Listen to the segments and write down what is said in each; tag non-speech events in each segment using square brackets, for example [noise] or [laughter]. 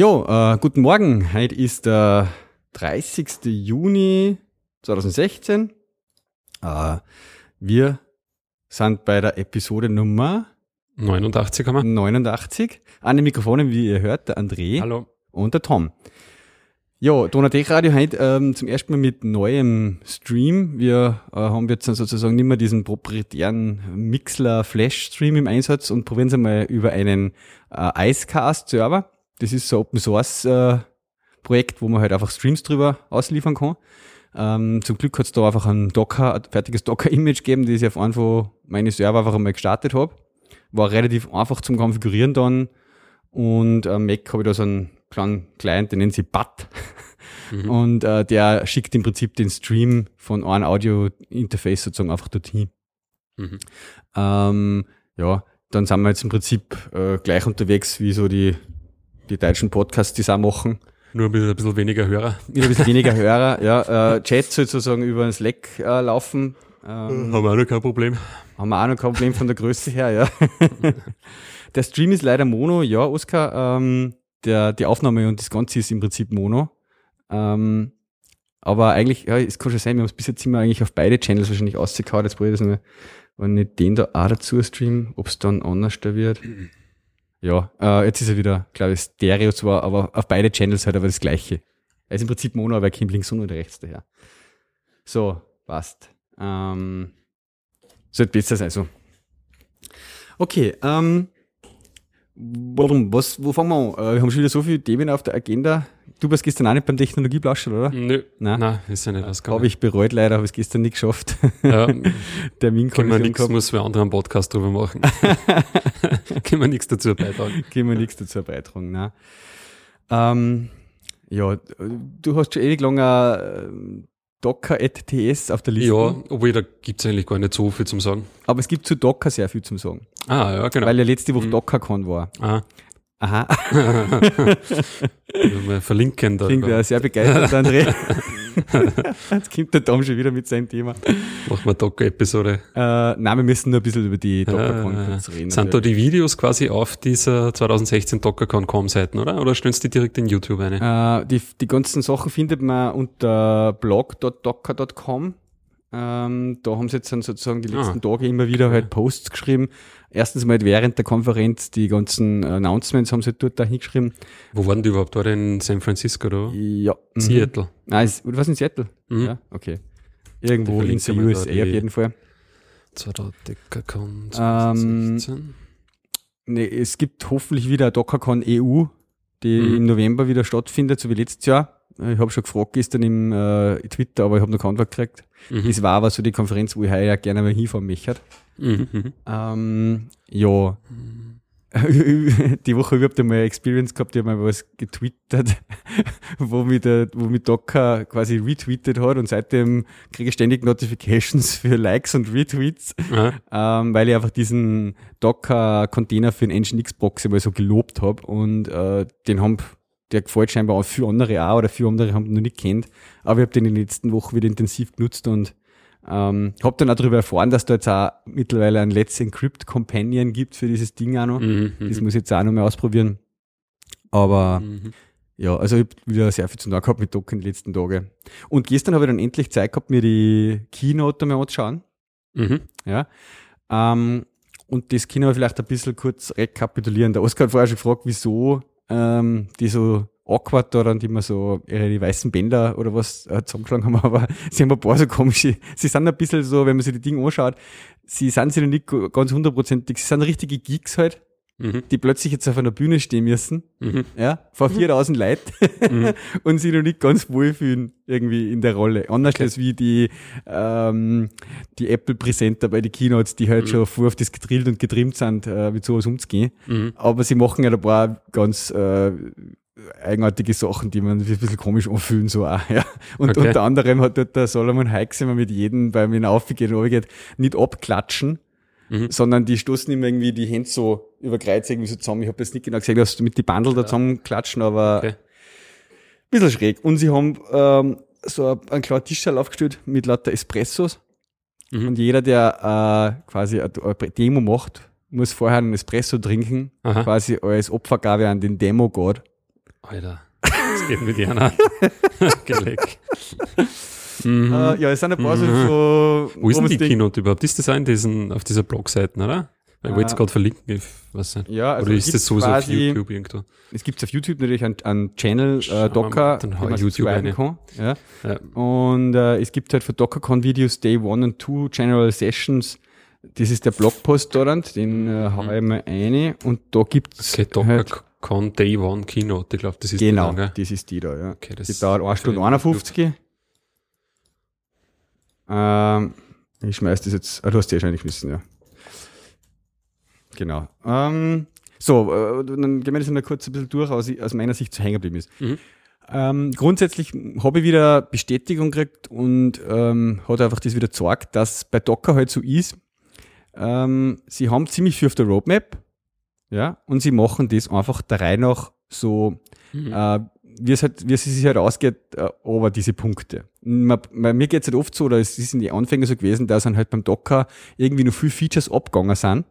Jo, äh, guten Morgen. Heute ist der 30. Juni 2016. Äh, wir sind bei der Episode Nummer 89 haben wir. 89. An den Mikrofonen, wie ihr hört, der André Hallo. und der Tom. Ja, Donatech Radio heute ähm, zum ersten Mal mit neuem Stream. Wir äh, haben jetzt dann sozusagen nicht mehr diesen proprietären Mixler Flash Stream im Einsatz und probieren es einmal über einen äh, Icecast Server. Das ist so ein Open Source äh, Projekt, wo man halt einfach Streams drüber ausliefern kann. Ähm, zum Glück hat es da einfach ein Docker, ein fertiges Docker-Image gegeben, das ich auf einfach meine Server einfach einmal gestartet habe. War relativ einfach zum Konfigurieren dann. Und am Mac habe ich da so einen kleinen Client, den nennen sie BAT. Mhm. [laughs] Und äh, der schickt im Prinzip den Stream von einem Audio-Interface sozusagen einfach dorthin. Mhm. Ähm, ja, dann sind wir jetzt im Prinzip äh, gleich unterwegs wie so die, die deutschen Podcasts, die es auch machen. Nur ein bisschen, ein bisschen weniger Hörer. [laughs] Wieder ein bisschen weniger Hörer, ja. Äh, Chat sozusagen über ein Slack äh, laufen. Ähm, haben wir auch noch kein Problem. Haben wir auch noch kein Problem von der Größe her, ja. [laughs] der Stream ist leider Mono, ja, Oskar. Ähm, der, die Aufnahme und das Ganze ist im Prinzip Mono. Ähm, aber eigentlich, ja, es kann schon sein, wir haben es bis jetzt immer eigentlich auf beide Channels wahrscheinlich ausgekaut. Jetzt probiere ich das mal, wenn ich den da auch dazu stream, ob es dann anders da wird. [clears throat] Ja, äh, jetzt ist er wieder, glaube ich, Stereo zwar, aber auf beide Channels halt aber das gleiche. Er ist im Prinzip Mono, aber er kommt links und rechts daher. So, passt. Ähm, sollte besser sein, so. Okay, ähm, warum, was, wo fangen wir an? Äh, wir haben schon wieder so viele Themen auf der Agenda. Du warst gestern auch nicht beim Technologieplauschen, oder? Nö. Nein. Nein, ist ja nicht rausgekommen. Habe ich bereut leider, habe es gestern nicht geschafft. Ja, [laughs] Termin können wir nichts, muss wer andere einen Podcast drüber machen. [laughs] können wir nichts dazu beitragen. Können wir nichts dazu beitragen, nein. Ähm, ja, du hast schon ewig lange Docker.ts auf der Liste. Ja, obwohl da gibt's eigentlich gar nicht so viel zum sagen. Aber es gibt zu Docker sehr viel zum Sagen. Ah, ja, genau. Weil ja letzte Woche Mhm. DockerCon war. ah, Aha, [laughs] mal verlinken da. klingt ja sehr begeistert, André. [laughs] [laughs] Jetzt kommt der Tom schon wieder mit seinem Thema. Machen wir Docker-Episode. Äh, nein, wir müssen nur ein bisschen über die DockerCon Äh, kurz reden. sind da die Videos quasi auf dieser 2016 DockerCon.com-Seiten, oder? Oder stellen Sie die direkt in YouTube eine? Äh, die, die ganzen Sachen findet man unter blog.docker.com. Ähm, da haben sie jetzt dann sozusagen die Ah. letzten Tage immer wieder halt Posts geschrieben. Erstens mal während der Konferenz die ganzen Announcements haben sie dort da hingeschrieben. Wo waren die überhaupt? War in San Francisco oder? Ja. mhm. Seattle. Nein, ist, was in Seattle? Mhm. Ja, okay. Irgendwo in den USA auf jeden Fall. 2000 DockerCon Ähm, 2016. Nee, es gibt hoffentlich wieder DockerCon EU, die Mhm. im November wieder stattfindet, so wie letztes Jahr. Ich habe schon gefragt gestern im äh, Twitter, aber ich habe noch keine Antwort gekriegt. Mhm. Das war aber so die Konferenz, wo ich heuer gerne mal hinfahren möchte. Mhm. mhm. Ähm, ja. [laughs] die Woche überhaupt einmal eine Experience gehabt, ich habe mal was getwittert, [laughs] wo mich, der, wo mich Docker quasi retweetet hat und seitdem kriege ich ständig Notifications [laughs] für Likes und Retweets, ähm, weil ich einfach diesen Docker-Container für den Nginx-Box einmal so gelobt habe und äh, den haben der gefällt scheinbar auch für andere auch oder für andere haben ihn noch nicht kennt. Aber ich habe den in den letzten Wochen wieder intensiv genutzt und ähm, habe dann auch darüber erfahren, dass da jetzt auch mittlerweile ein Let's Encrypt Companion gibt für dieses Ding auch noch. mhm, Das mhm. muss ich jetzt auch noch mal ausprobieren. Aber Mhm. ja, also ich habe wieder sehr viel zu tun gehabt mit Docker in den letzten Tagen. Und gestern habe ich dann endlich Zeit gehabt, mir die Keynote mal anzuschauen. Mhm. Ja. Ähm, und das können wir vielleicht ein bisschen kurz rekapitulieren. Der Oskar hat vorher schon gefragt, wieso ähm, die so awkward da dann, die immer so ihre die weißen Bänder oder was äh, zusammengeschlagen haben, [laughs] aber sie haben ein paar so komische, sie sind ein bisschen so, wenn man sich die Dinge anschaut, sie sind sich noch nicht ganz hundertprozentig, sie sind richtige Geeks halt, Mhm. die plötzlich jetzt auf einer Bühne stehen müssen, Mhm. ja, vor 4000 Leuten Mhm. [laughs] und sich noch nicht ganz wohlfühlen irgendwie in der Rolle. Anders Okay. als wie die, ähm, die Apple-Präsenter bei den Keynotes, die halt Mhm. schon vor auf das gedrillt und getrimmt sind, äh, mit sowas umzugehen. Mhm. Aber sie machen ja ein paar ganz äh, eigenartige Sachen, die man ein bisschen komisch anfühlen, so auch, ja. Und Okay. unter anderem hat dort der Solomon Hikes immer mit jedem, beim aufgeht und runtergeht, nicht abklatschen, Mhm. sondern die stoßen immer irgendwie die Hände so über Kreuz irgendwie so zusammen. Ich habe jetzt nicht genau gesehen, dass mit die Bandel da zusammenklatschen, aber Okay. bisschen schräg. Und sie haben ähm, so ein kleiner Tischschal aufgestellt mit lauter Espressos. Mhm. Und jeder, der äh, quasi eine eine Demo macht, muss vorher einen Espresso trinken, Aha. quasi als Opfergabe an den Demo-God. Alter, das geht mit Jana. [laughs] Geleck. Mhm. Äh, ja, es sind ein paar so, Mhm. so Wo ist denn die Keynote überhaupt? Ist das auch in diesen, auf dieser Blogseiten, oder? Ich wollte es Äh, gerade verlinken, ich weiß nicht. Ja, also Oder es ist das gibt sowieso auf quasi- YouTube irgendwo? Es gibt auf YouTube natürlich einen, einen Channel äh, Docker, den man YouTube subscriben kann. Ja. Ja. Und äh, es gibt halt für DockerCon-Videos Day 1 und 2 General Sessions. Das ist der Blogpost dort, den äh, hau ich mal eine. Und da gibt's Okay, halt, DockerCon Day One Keynote, ich glaube, das ist genau, die lange. das ist die da, ja. Okay, das Die dauert 1 Stunde 51. Ähm, ich schmeiß das jetzt, ah, du hast die wahrscheinlich wissen, ja. Genau. Ähm, so, äh, dann gehen wir das mal kurz ein bisschen durch, aus, aus meiner Sicht zu hängen geblieben ist. Mhm. Ähm, grundsätzlich habe ich wieder Bestätigung gekriegt und ähm, hat einfach das wieder gezeigt, dass bei Docker halt so ist. Ähm, sie haben ziemlich viel auf der Roadmap, ja, und sie machen das einfach der Reihe nach so Mhm. äh, wie es halt, wie es sich halt ausgeht, äh, aber diese Punkte. Man, man, mir geht es halt oft so, oder es ist in den Anfängen so gewesen, dass dann halt beim Docker irgendwie noch viel Features abgegangen sind.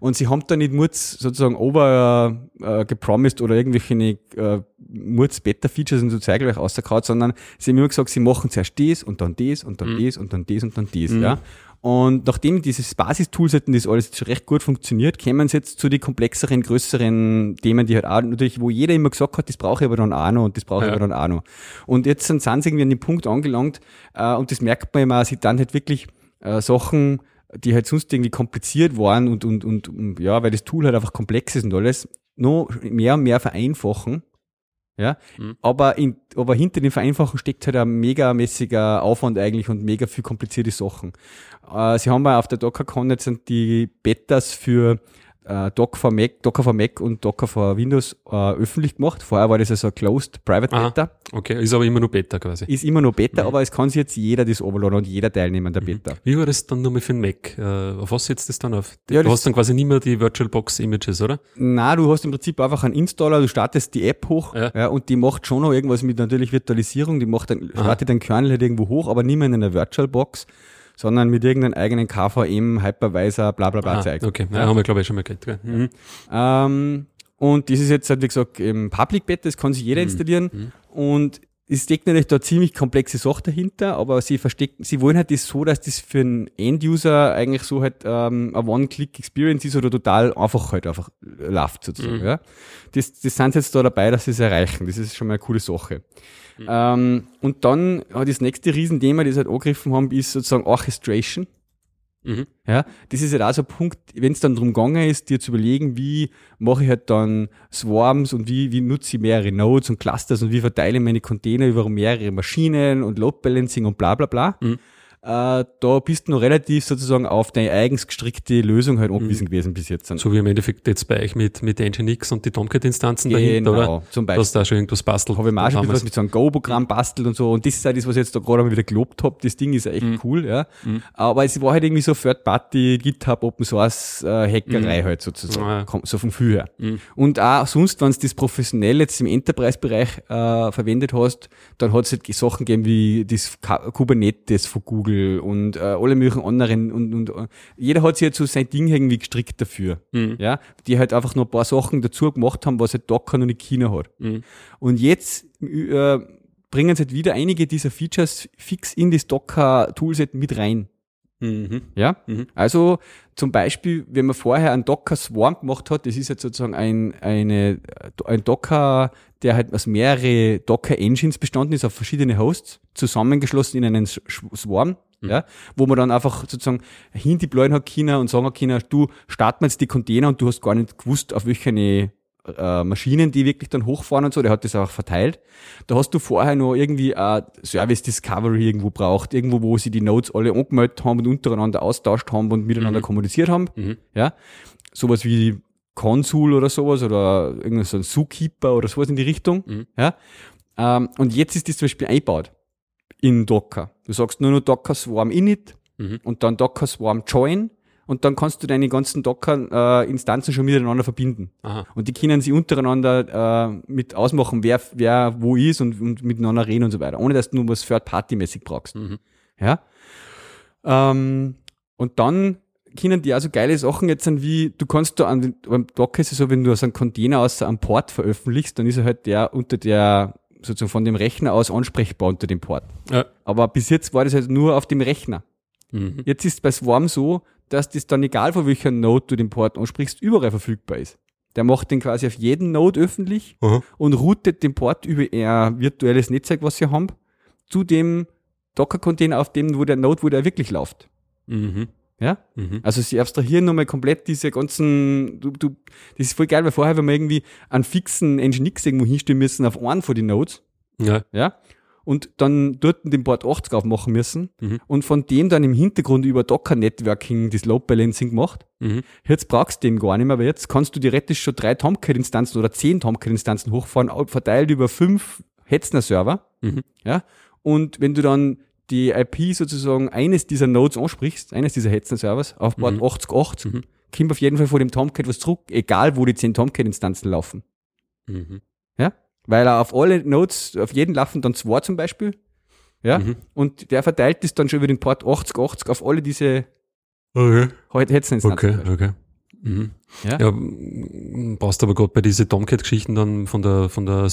Und sie haben da nicht Murz sozusagen over äh, gepromised oder irgendwelche äh, Murz Beta-Features und so zeitgleich ausgekaut, sondern sie haben immer gesagt, sie machen zuerst das und dann das und dann Mhm. das und dann das und dann das, Mhm. ja. Und nachdem dieses Basis-Toolset und das alles schon recht gut funktioniert, kämen sie jetzt zu den komplexeren, größeren Themen, die halt auch natürlich, wo jeder immer gesagt hat, das brauche ich aber dann auch noch und das brauche ich Ja. aber dann auch noch. Und jetzt sind, sind sie irgendwie an dem Punkt angelangt, äh, und das merkt man immer, sie dann halt wirklich äh, Sachen, die halt sonst irgendwie kompliziert waren und, und, und, ja, weil das Tool halt einfach komplex ist und alles, noch mehr und mehr vereinfachen. Ja, Mhm. aber, in, aber hinter dem Vereinfachen steckt halt ein megamäßiger Aufwand eigentlich und mega viel komplizierte Sachen. Äh, sie haben ja auf der DockerCon jetzt die Betas für äh, Docker for Mac, Docker for Mac und Docker for Windows äh, öffentlich gemacht. Vorher war das also ein Closed Private Aha. Beta. Okay, ist aber immer nur Beta quasi. Ist immer noch Beta, Mhm. aber es kann sich jetzt jeder das overladen und jeder Teilnehmer an der Beta. Wie war das dann nochmal für den Mac? Äh, auf was setzt das dann auf? Ja, du hast dann quasi nicht mehr die VirtualBox Images, oder? Na, du hast im Prinzip einfach einen Installer, du startest die App hoch Ja. ja. und die macht schon noch irgendwas mit natürlich Virtualisierung, die macht dann, Aha. startet den Kernel halt irgendwo hoch, aber nicht mehr in einer VirtualBox, sondern mit irgendeinem eigenen KVM, Hypervisor, bla bla bla Ah, Zeug. okay, ja. Ja. haben wir glaube ich schon mal gehört. Mhm. Ähm, und das ist jetzt halt, wie gesagt, im Public Beta, das kann sich jeder Mhm. installieren. Mhm. Und es steckt natürlich da ziemlich komplexe Sache dahinter, aber sie verstecken, sie wollen halt das so, dass das für einen End-User eigentlich so halt ähm, eine One-Click-Experience ist oder total einfach halt einfach läuft sozusagen. Mhm. Ja. Das, das sind sie jetzt da dabei, dass sie es erreichen. Das ist schon mal eine coole Sache. Mhm. Ähm, und dann äh, das nächste Riesenthema, das sie halt angegriffen haben, ist sozusagen Orchestration. Mhm. Ja, das ist halt auch so ein Punkt, wenn es dann drum gegangen ist, dir zu überlegen, wie mache ich halt dann Swarms und wie, wie nutze ich mehrere Nodes und Clusters und wie verteile ich meine Container über mehrere Maschinen und Load Balancing und bla bla bla. Mhm. Äh, da bist du noch relativ sozusagen auf deine eigens gestrickte Lösung halt angewiesen gewesen bis jetzt. Mhm. So wie im Endeffekt jetzt bei euch mit, mit Nginx und die Tomcat-Instanzen dahinter, oder? genau, zum Beispiel. hast da schon irgendwas bastelt. Habe ich auch schon was mit so einem Go-Programm bastelt und so. Und das ist auch das, was ich jetzt da gerade mal wieder gelobt habe. Das Ding ist echt Mhm. cool, ja. Mhm. Aber es war halt irgendwie so Third-Party, GitHub, Open Source, äh, Hackerei Mhm. halt sozusagen. Ah, ja. Kommt so vom Gefühl her. Mhm. Und auch sonst, wenn du das professionell jetzt im Enterprise-Bereich äh, verwendet hast, dann hat es halt Sachen gegeben wie das Kubernetes von Google und äh, alle möglichen anderen und, und äh, jeder hat sich jetzt so sein Ding irgendwie gestrickt dafür. Mhm. Ja, die halt einfach noch ein paar Sachen dazu gemacht haben, was halt Docker noch nicht China hat. Mhm. Und jetzt äh, bringen sie halt wieder einige dieser Features fix in das Docker-Toolset mit rein. Mhm. Ja? Mhm. Also zum Beispiel, wenn man vorher einen Docker Swarm gemacht hat, das ist jetzt sozusagen ein, eine, ein Docker, der halt aus mehrere Docker Engines bestanden ist, auf verschiedene Hosts, zusammengeschlossen in einen Swarm, Mhm. ja, wo man dann einfach sozusagen hindeployen hat können und sagen hat können, du starten wir jetzt die Container und du hast gar nicht gewusst, auf welche äh, Maschinen, die wirklich dann hochfahren und so, der hat das auch verteilt. Da hast du vorher noch irgendwie äh, Service Discovery irgendwo braucht, irgendwo, wo sie die Nodes alle angemeldet haben und untereinander austauscht haben und miteinander Mhm. kommuniziert haben. Mhm. Ja, sowas wie Consul oder sowas oder irgendein so ein Zookeeper oder sowas in die Richtung. Mhm. Ja, ähm, und jetzt ist das zum Beispiel eingebaut in Docker. Du sagst nur noch Docker Swarm Init Mhm. und dann Docker Swarm Join und dann kannst du deine ganzen Docker-Instanzen schon miteinander verbinden. Aha. Und die können sie untereinander äh, mit ausmachen, wer, wer wo ist und, und miteinander reden und so weiter, ohne dass du nur was Third-Party-mäßig brauchst. Mhm. Ja. Ähm, und dann können die also geile Sachen jetzt sind wie, du kannst da an beim Docker ist es so, wenn du aus einem Container aus einem Port veröffentlichst, dann ist er halt der unter der, sozusagen von dem Rechner aus ansprechbar unter dem Port. Ja. Aber bis jetzt war das halt nur auf dem Rechner. Mhm. Jetzt ist bei Swarm so, dass das dann egal von welcher Node du den Port ansprichst, überall verfügbar ist. Der macht den quasi auf jeden Node öffentlich Aha. und routet den Port über ein virtuelles Netzwerk, was sie haben, zu dem Docker-Container, auf dem, wo der Node, wo der wirklich läuft. Mhm. Ja? Mhm. Also sie abstrahieren nochmal komplett diese ganzen, du, du, das ist voll geil, weil vorher, wenn wir irgendwie einen fixen Nginx irgendwo hinstellen müssen auf einen von den Nodes, Ja. ja, und dann dort den Port 80 aufmachen müssen Mhm. und von dem dann im Hintergrund über Docker-Networking das Load Balancing gemacht. Mhm. Jetzt brauchst du den gar nicht mehr, weil jetzt kannst du theoretisch schon drei Tomcat-Instanzen oder zehn Tomcat-Instanzen hochfahren, verteilt über fünf Hetzner-Server. Mhm. Ja? Und wenn du dann die IP sozusagen eines dieser Nodes ansprichst, eines dieser Hetzner-Servers, auf Port Mhm. 8080, Mhm. kommt auf jeden Fall vor dem Tomcat was zurück, egal wo die zehn Tomcat-Instanzen laufen. Mhm. Ja? Weil er auf alle Nodes, auf jeden laufen dann zwei zum Beispiel. Ja? Mhm. Und der verteilt das dann schon über den Port 8080 auf alle diese Okay. Hetzner-Instanzen. Okay, zum Beispiel. okay. Mhm. Ja? Ja, brauchst aber gerade bei diesen Tomcat-Geschichten dann von der, von der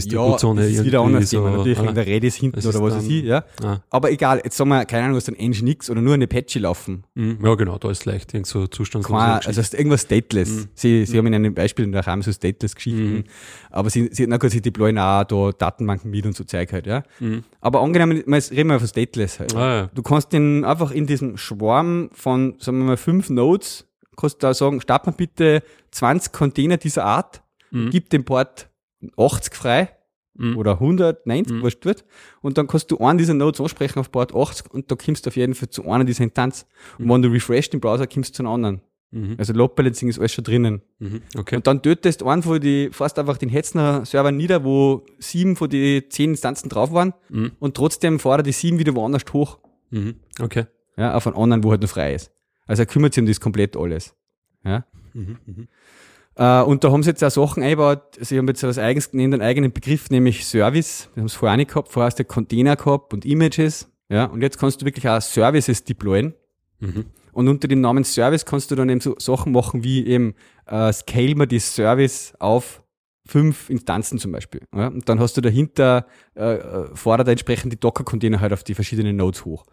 Session-Distribution das her ist wieder anders Thema. Natürlich ah, wegen der Redis hinten oder was weiß ich, ja. ah, Aber egal, jetzt sagen wir, keine Ahnung, was dann Nginx oder nur eine Apache laufen. mhm. Ja, genau, da ist leicht irgend so Zustand. Kein, also ist irgendwas stateless. Mhm. Sie, sie haben in einem Beispiel da haben so stateless Geschichten. Mhm. Aber sie, sie, na gut, sie deployen auch da Datenbanken mit und so Zeug halt, ja. Mhm. Aber angenommen, mal- reden wir von stateless halt. Ah, ja. Du kannst den einfach in diesem Schwarm von, sagen wir mal, fünf Nodes, kannst da sagen, start mal bitte 20 Container dieser Art, Mhm. gib den Port 80 frei Mhm. oder 190, Mhm. wurscht wird. Und dann kannst du einen dieser Nodes ansprechen auf Port 80 und da kommst du auf jeden Fall zu einer dieser Instanz. Und wenn du refresh den Browser, kommst du zu einer anderen. Mhm. Also Load Balancing ist alles schon drinnen. Mhm. Okay. Und dann tötest du von die, fast einfach den Hetzner Server nieder, wo sieben von die zehn Instanzen drauf waren Mhm. und trotzdem fordert die sieben wieder woanders hoch. Mhm. Okay. Ja, auf einen anderen, wo halt noch frei ist. Also er kümmert sich um das komplett alles. Ja. Äh, und da haben sie jetzt auch Sachen eingebaut. Sie haben jetzt was eigens genannt, einen eigenen Begriff, nämlich Service. Wir haben es vorher nicht gehabt. Vorher hast du Container gehabt und Images. Ja. Und jetzt kannst du wirklich auch Services deployen. Mhm. Und unter dem Namen Service kannst du dann eben so Sachen machen wie eben äh, scale mal die Service auf fünf Instanzen zum Beispiel. Ja? Und dann hast du dahinter, äh, äh, fordert entsprechend die Docker-Container halt auf die verschiedenen Nodes hoch.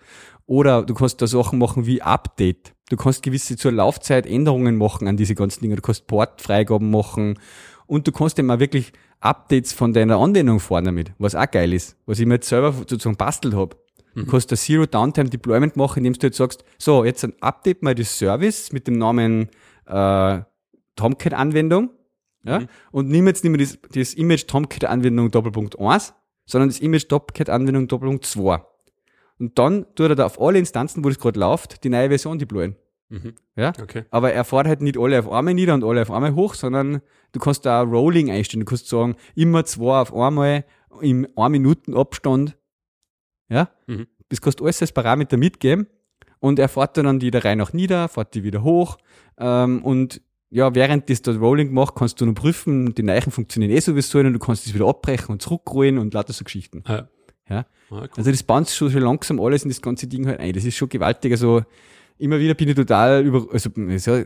Oder du kannst da Sachen machen wie Update. Du kannst gewisse zur Laufzeit Änderungen machen an diese ganzen Dinge. Du kannst Portfreigaben machen. Und du kannst auch wirklich Updates von deiner Anwendung fahren damit, was auch geil ist, was ich mir jetzt selber sozusagen bastelt habe. Du kannst das Zero Downtime Deployment machen, indem du jetzt sagst, so, jetzt ein Update mal das Service mit dem Namen äh, Tomcat-Anwendung ja, Mhm. und nimm jetzt nicht mehr das, das Image Tomcat-Anwendung Doppelpunkt 1, sondern das Image Tomcat-Anwendung Doppelpunkt 2. Und dann tut er da auf alle Instanzen, wo das gerade läuft, die neue Version deployen. Mhm. Ja? Okay. Aber er fährt halt nicht alle auf einmal nieder und alle auf einmal hoch, sondern du kannst da Rolling einstellen. Du kannst sagen, immer zwei auf einmal im 1 Minuten Abstand. Ja? Mhm. Das kannst du alles als Parameter mitgeben. Und er fährt dann die der Reihe nach nieder, fährt die wieder hoch. Ähm, und ja, während das da Rolling macht, kannst du noch prüfen, die Neichen funktionieren eh sowieso und du kannst das wieder abbrechen und zurückrollen und lauter so Geschichten. Ja. Ja. Ah, cool. Also das baut schon, schon langsam alles in das ganze Ding halt ein. Das ist schon gewaltig. Also immer wieder bin ich total über, also ja,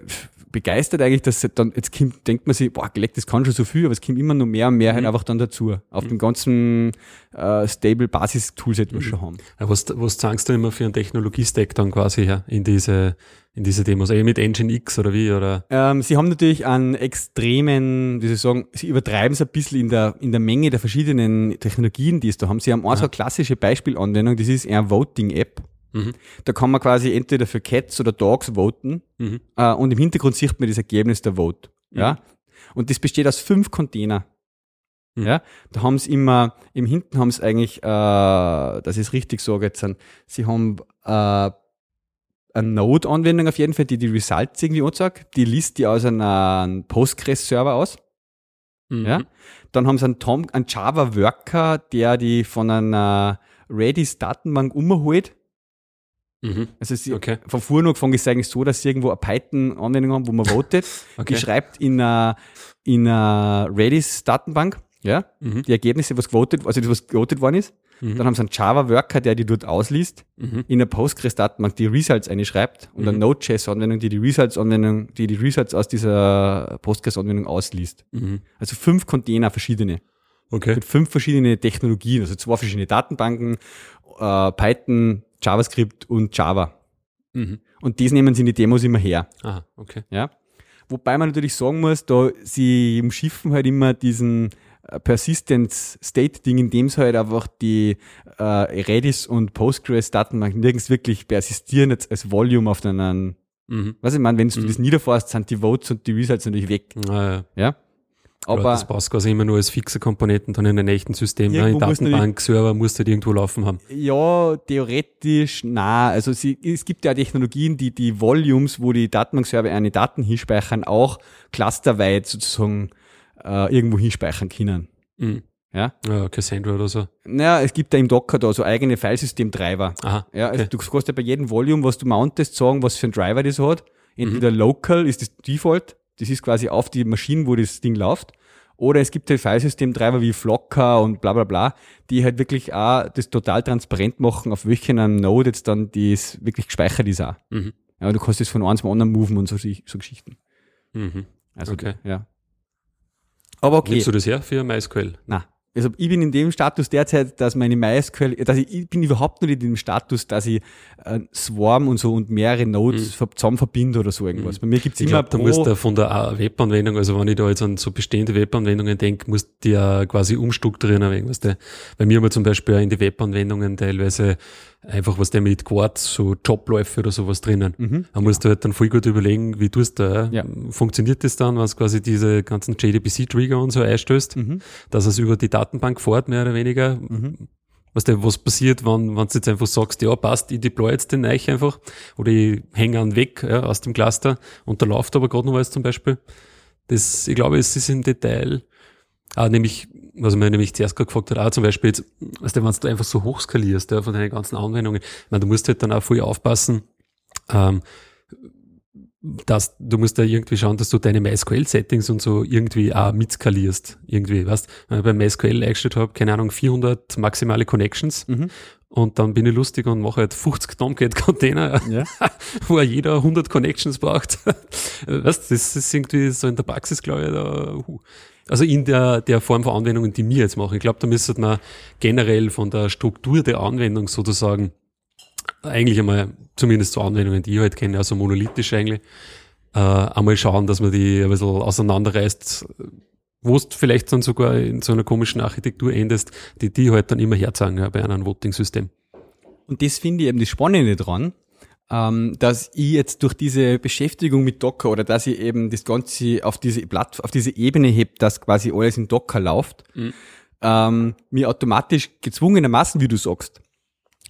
begeistert eigentlich, dass dann, jetzt kommt, denkt man sich, boah, gelegt, das kann schon so viel, aber es kommt immer noch mehr und mehr halt Mhm. einfach dann dazu. Auf dem ganzen äh, stable Basis-Toolset, was wir schon haben. Was, was zahlst du immer für einen Technologiestack dann quasi her in diese, in diese Demos? Eh mit Engine X oder wie? Oder? Ähm, sie haben natürlich einen extremen, wie soll ich sagen, sie übertreiben es ein bisschen in der, in der Menge der verschiedenen Technologien, die es da haben. Sie haben auch so eine klassische Beispielanwendung, das ist eine Voting-App. Mhm. Da kann man quasi entweder für Cats oder Dogs voten Mhm. äh, und im Hintergrund sieht man das Ergebnis der Vote. Ja? Und das besteht aus fünf Container. Mhm. Ja, da haben sie immer, im Hinten haben sie eigentlich, äh, das ist richtig so jetzt, sind, sie haben äh, eine Node-Anwendung auf jeden Fall, die die Results irgendwie anzeigt. Die liest die aus einem Postgres-Server aus. Mhm. Ja? Dann haben sie einen, Tom, einen Java-Worker, der die von einer Redis-Datenbank umholt. Mhm. Also sie, Okay. von vorn angefangen ist es eigentlich so, dass sie irgendwo eine Python-Anwendung haben, wo man votet. [laughs] Okay. Die schreibt in einer, in einer Redis-Datenbank, ja, Mhm. die Ergebnisse, was gewotet, also das, was gewotet worden ist. Mhm. Dann haben sie einen Java-Worker, der die dort ausliest. Mhm. In der Postgres-Datenbank die Results einschreibt und eine Mhm. Node.js-Anwendung, die die Results-Anwendung, die die Results aus dieser Postgres-Anwendung ausliest. Mhm. Also fünf Container verschiedene. Okay. Mit fünf verschiedene Technologien, also zwei verschiedene Datenbanken, äh, Python, JavaScript und Java. Mhm. Und das nehmen sie in die Demos immer her. Aha, okay. Ja. Wobei man natürlich sagen muss, da sie im Schiffen halt immer diesen äh, Persistence State Ding, in dem sie halt einfach die äh, Redis und Postgres Datenbanken nirgends wirklich persistieren jetzt als Volume auf einen, Mhm. was ich meine, wenn du Mhm. das niederfährst, sind die Votes und die Results natürlich weg. Ah, ja. Ja. Aber Aber das passt quasi immer nur als fixe Komponenten dann in einem echten System. Ja, in Irgendwo muss Datenbank, Server musst du halt irgendwo laufen haben. ja, theoretisch, na, also sie, es gibt ja Technologien, die die Volumes, wo die Datenbankserver eine Daten hinspeichern, auch clusterweit sozusagen äh, irgendwo hinspeichern können. Mhm. Ja. Ja, Cassandra oder so. Naja, es gibt da im Docker da so eigene Filesystem-Treiber. Aha. Ja, also okay. du kannst ja bei jedem Volume, was du mountest, sagen, was für ein Driver das hat. Entweder local ist das Default, das ist quasi auf die Maschinen, wo das Ding läuft. Oder es gibt halt Filesystem-Treiber wie Flocker und bla bla bla, die halt wirklich auch das total transparent machen, auf welchen Node jetzt dann das wirklich gespeichert ist auch. Mhm. Ja, du kannst das von einem zum anderen moven und so, so Geschichten. Mhm. Also, Okay. ja. Aber okay. Gibst du das her für MySQL? Na, also ich bin in dem Status derzeit, dass meine MySQL, dass ich, ich bin überhaupt nicht in dem Status, dass ich äh, Swarm und so und mehrere Nodes ver- zusammen verbinde oder so irgendwas. Bei mir gibt's immer glaube, da pro, musst du von der äh, Webanwendung, also wenn ich da jetzt an so bestehende Webanwendungen denke, musst du ja quasi umstrukturieren. du. Bei mir haben wir zum Beispiel auch in die Webanwendungen teilweise einfach, was der mit Quartz, so Jobläufe oder sowas drinnen. Mhm. Da musst du halt dann voll gut überlegen, wie tust du Ja. ja. Funktioniert das dann, wenn es quasi diese ganzen JDBC-Trigger und so einstößt, Mhm. dass es über die Datenbank fährt, mehr oder weniger. Mhm. Weißt du, was passiert, wenn, wenn du jetzt einfach sagst, ja, passt, ich deploy jetzt den Neich einfach, oder ich hänge einen weg ja, aus dem Cluster und da läuft aber gerade noch was zum Beispiel. Das, ich glaube, es ist im Detail, ah, nämlich, was man nämlich zuerst gerade gefragt hat, auch zum Beispiel jetzt, weißt du, wenn du einfach so hoch skalierst, ja, von deinen ganzen Anwendungen, ich meine, du musst halt dann auch voll aufpassen, ähm, dass du musst da irgendwie schauen, dass du deine MySQL-Settings und so irgendwie auch mitskalierst. Irgendwie, weißt Wenn ich beim MySQL eingestellt habe, keine Ahnung, 400 maximale Connections Mhm. und dann bin ich lustig und mache halt 50 Tomcat-Container, [laughs] Ja. [laughs] wo jeder 100 Connections braucht. [laughs] weißt das ist irgendwie so in der Praxis, glaube ich, da, huh. Also in der, der Form von Anwendungen, die wir jetzt machen. Ich glaube, da müsste man generell von der Struktur der Anwendung sozusagen eigentlich einmal, zumindest zu Anwendungen, die ich halt kenne, also monolithisch eigentlich, äh, einmal schauen, dass man die ein bisschen auseinanderreißt, wo du vielleicht dann sogar in so einer komischen Architektur endest, die die halt dann immer herzeigen ja, bei einem Voting-System. Und das finde ich eben das Spannende dran, ähm, dass ich jetzt durch diese Beschäftigung mit Docker oder dass ich eben das Ganze auf diese Platt, auf diese Ebene heb, dass quasi alles in Docker läuft, Mhm. ähm, mir automatisch gezwungenermaßen, wie du sagst,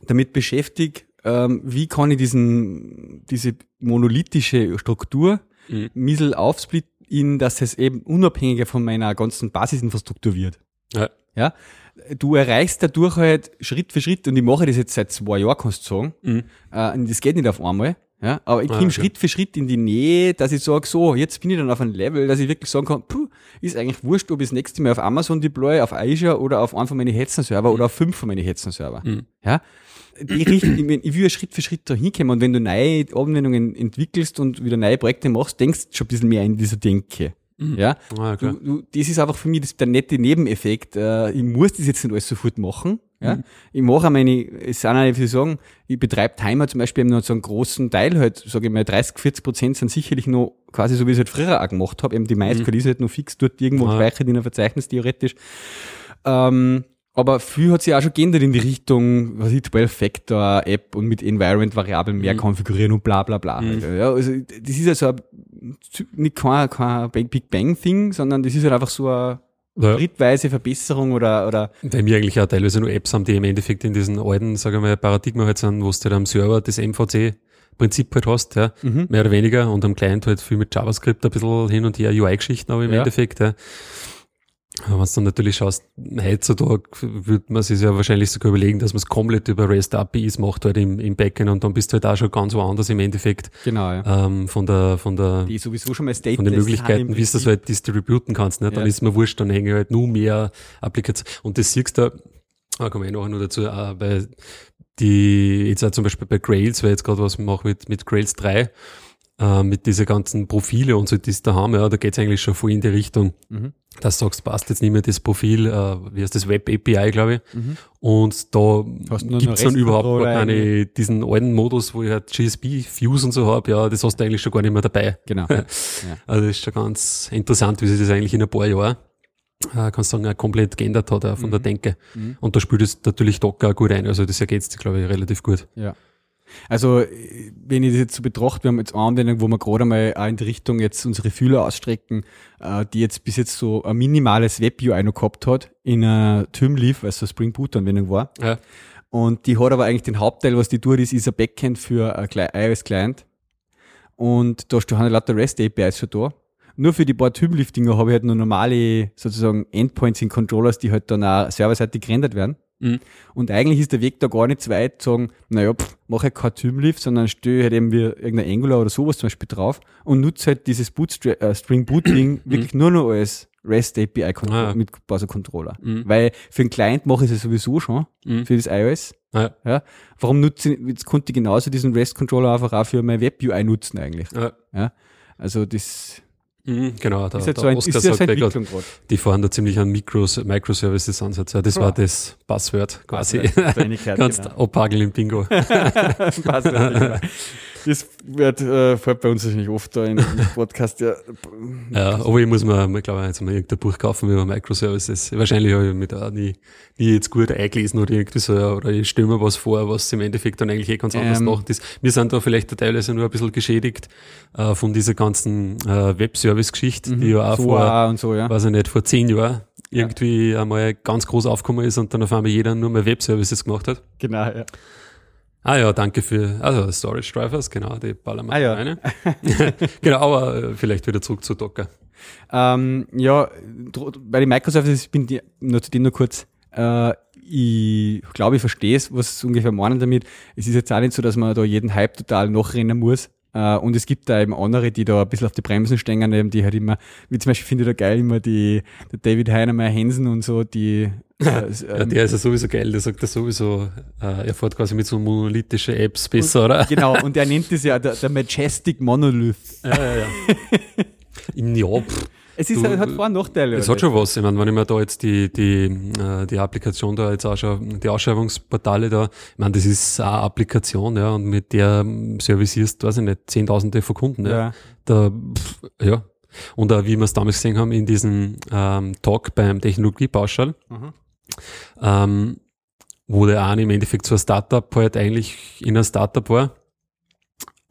damit beschäftigt, ähm, wie kann ich diesen, diese monolithische Struktur Mhm. Miesel aufsplitten, in, dass es eben unabhängiger von meiner ganzen Basisinfrastruktur wird. Ja. Ja, du erreichst dadurch halt Schritt für Schritt, und ich mache das jetzt seit zwei Jahren, kannst du sagen, Mhm. äh, und das geht nicht auf einmal, ja, aber ich Ah, komme okay. Schritt für Schritt in die Nähe, dass ich sage, so, jetzt bin ich dann auf einem Level, dass ich wirklich sagen kann, puh, ist eigentlich wurscht, ob ich das nächste Mal auf Amazon deploy, auf Azure oder auf einen von meinen Hetzen-Server oder auf fünf von meinen Hetzen-Server. Mhm. Ja, die Richtung, ich will ja Schritt für Schritt da hinkommen und wenn du neue Anwendungen entwickelst und wieder neue Projekte machst, denkst du schon ein bisschen mehr in dieser Denke. Ja, Ah, Du, du, das ist einfach für mich das, der nette Nebeneffekt. Äh, ich muss das jetzt nicht alles sofort machen. Ja? Ich mache auch meine, es sind auch, wie sagen, ich betreibe Timer zum Beispiel noch so einen großen Teil halt, sage ich mal, 30, 40 Prozent sind sicherlich noch quasi so, wie ich es halt früher auch gemacht habe. Eben die MySQL ist halt noch fix dort irgendwo Ah. gespeichert in einem Verzeichnis theoretisch. Ähm, aber viel hat sich auch schon geändert in die Richtung, was ich, 12-Factor-App und mit Environment-Variablen mehr konfigurieren und bla bla bla. Ja, also das ist ja so ein, nicht kein, kein Big Bang-Thing, sondern das ist halt einfach so eine Ja. schrittweise Verbesserung oder, oder Weil wir eigentlich auch teilweise nur Apps haben, die im Endeffekt in diesen alten, sagen wir mal, Paradigma halt sind, wo du halt am Server das MVC-Prinzip halt hast, ja, Mhm. mehr oder weniger, und am Client halt viel mit JavaScript ein bisschen hin und her UI-Geschichten, aber im Ja. Endeffekt, ja. Wenn du dann natürlich schaust, heutzutage würde man sich ja wahrscheinlich sogar überlegen, dass man es komplett über REST APIs macht halt im, im Backend und dann bist du halt auch schon ganz woanders im Endeffekt. Genau, ja. Ähm, von der, von der, Die sowieso schon mal stateless von den Möglichkeiten, wie du das halt distributen kannst, ne? dann Ja. ist mir wurscht, dann hänge ich halt nur mehr Applikationen. Und das siehst du, da kommen wir eh nachher noch dazu, auch bei die, jetzt auch zum Beispiel bei Grails, weil ich jetzt gerade was mache mit, mit Grails 3, äh, mit diese ganzen Profile und so, die es da haben, ja, da geht's eigentlich schon voll in die Richtung, Mhm. dass du sagst, passt jetzt nicht mehr das Profil, äh, wie heißt das, Web API, glaube ich. Mhm. Und da gibt's dann überhaupt gar keine, diesen alten Modus, wo ich halt GSP, Views und so hab, ja, das hast du eigentlich schon gar nicht mehr dabei. Genau. [laughs] ja. Also das ist schon ganz interessant, wie sich das eigentlich in ein paar Jahren, äh, kannst sagen, auch komplett geändert hat, auch von der Denke. Mhm. Und da spielt es natürlich Docker gut ein. Also das ergänzt sich, glaube ich, relativ gut. Ja. Also, äh, wenn ich das jetzt so betrachte, wir haben jetzt eine Anwendung, wo wir gerade mal auch in die Richtung jetzt unsere Fühler ausstrecken, äh, die jetzt bis jetzt so ein minimales Web-UI noch gehabt hat, in einer Tymleaf, weil es so Spring Boot-Anwendung war. Ja. Und die hat aber eigentlich den Hauptteil, was die tut, ist, ist ein Backend für ein Cli- iOS-Client. Und da stehen lauter REST-APIs schon da. Nur für die paar Tymleaf-Dinger habe ich halt nur normale, sozusagen, Endpoints in Controllers, die halt dann auch serverseitig gerendert werden. Mhm. Und eigentlich ist der Weg da gar nicht so weit, zu sagen, naja, pff, mache ich kein Tymleaf, sondern stelle halt eben wie irgendein Angular oder sowas zum Beispiel drauf und nutze halt dieses Bootstra äh, Spring Boot Ding wirklich nur noch als REST API Ah, ja. mit Buzzer Controller. Mhm. Weil für einen Client mache ich es ja sowieso schon, Mhm. für das iOS. Ja. Ja. Warum nutze ich, jetzt konnte ich genauso diesen REST Controller einfach auch für mein Web UI nutzen eigentlich. Ja. Ja. Also das Mhm, genau, da, ist jetzt der so ein, Oscar ist sagt die fahren da ziemlich an Micros, Microservices-Ansatz. Ja, das Ja. war das Passwort quasi. Kleinigkeit, [laughs] Kannst genau. abhageln im Bingo. [laughs] Passt [laughs] natürlich. Das wird, äh, fällt bei uns wahrscheinlich oft da im [laughs] Podcast, ja. Ja, aber ich muss mir, ich glaube, jetzt mal irgendein Buch kaufen über Microservices. Wahrscheinlich habe ich mich da nie, nie jetzt gut eingelesen oder irgendwie so, oder ich stelle mir was vor, was im Endeffekt dann eigentlich eh ganz anders Ähm. macht ist. Wir sind da vielleicht teilweise nur ein bisschen geschädigt äh, von dieser ganzen äh, Web-Service-Geschichte, die ja auch so vor, und so, ja. weiß ich nicht, vor zehn Jahren irgendwie einmal ganz groß aufgekommen ist und dann auf einmal jeder nur mehr Web-Services gemacht hat. Genau, ja. Ah ja, danke für, also Storage Drivers, genau, die ballern Ah ja. rein. [laughs] genau, aber äh, vielleicht wieder zurück zu Docker. Ähm, ja, bei den Microservices bin ich nur zu dem nur kurz. Äh, ich glaube, ich verstehe es, was ungefähr meinen damit. Es ist jetzt auch nicht so, dass man da jeden Hype total nachrennen muss. Äh, und es gibt da eben andere, die da ein bisschen auf die Bremsen stehen, eben, die halt immer, wie zum Beispiel finde ich da geil immer die, der David Heinemeier Hensen und so, die, [laughs] äh, Ja, ähm, der ist ja sowieso geil, der sagt ja sowieso, äh, er fährt quasi mit so monolithischen Apps besser, oder? genau, und er [laughs] nennt es ja der, der Majestic Monolith. Ja, ja, ja. [laughs] ja, pff, Es ist Du, halt, hat Vor- und Nachteile. es hat schon was. Ich meine, wenn ich mir da jetzt die, die, äh, die Applikation da jetzt anschaue, die Ausschreibungsportale da, ich meine, das ist eine Applikation, ja, und mit der servicierst, weiß ich nicht, Zehntausende von Kunden, ja. Ja. Da, pff, ja. Und auch, wie wir es damals gesehen haben, in diesem ähm, Talk beim Technologiepauschal, Mhm. ähm, wo der eine im Endeffekt so ein Startup halt eigentlich in einem Startup war.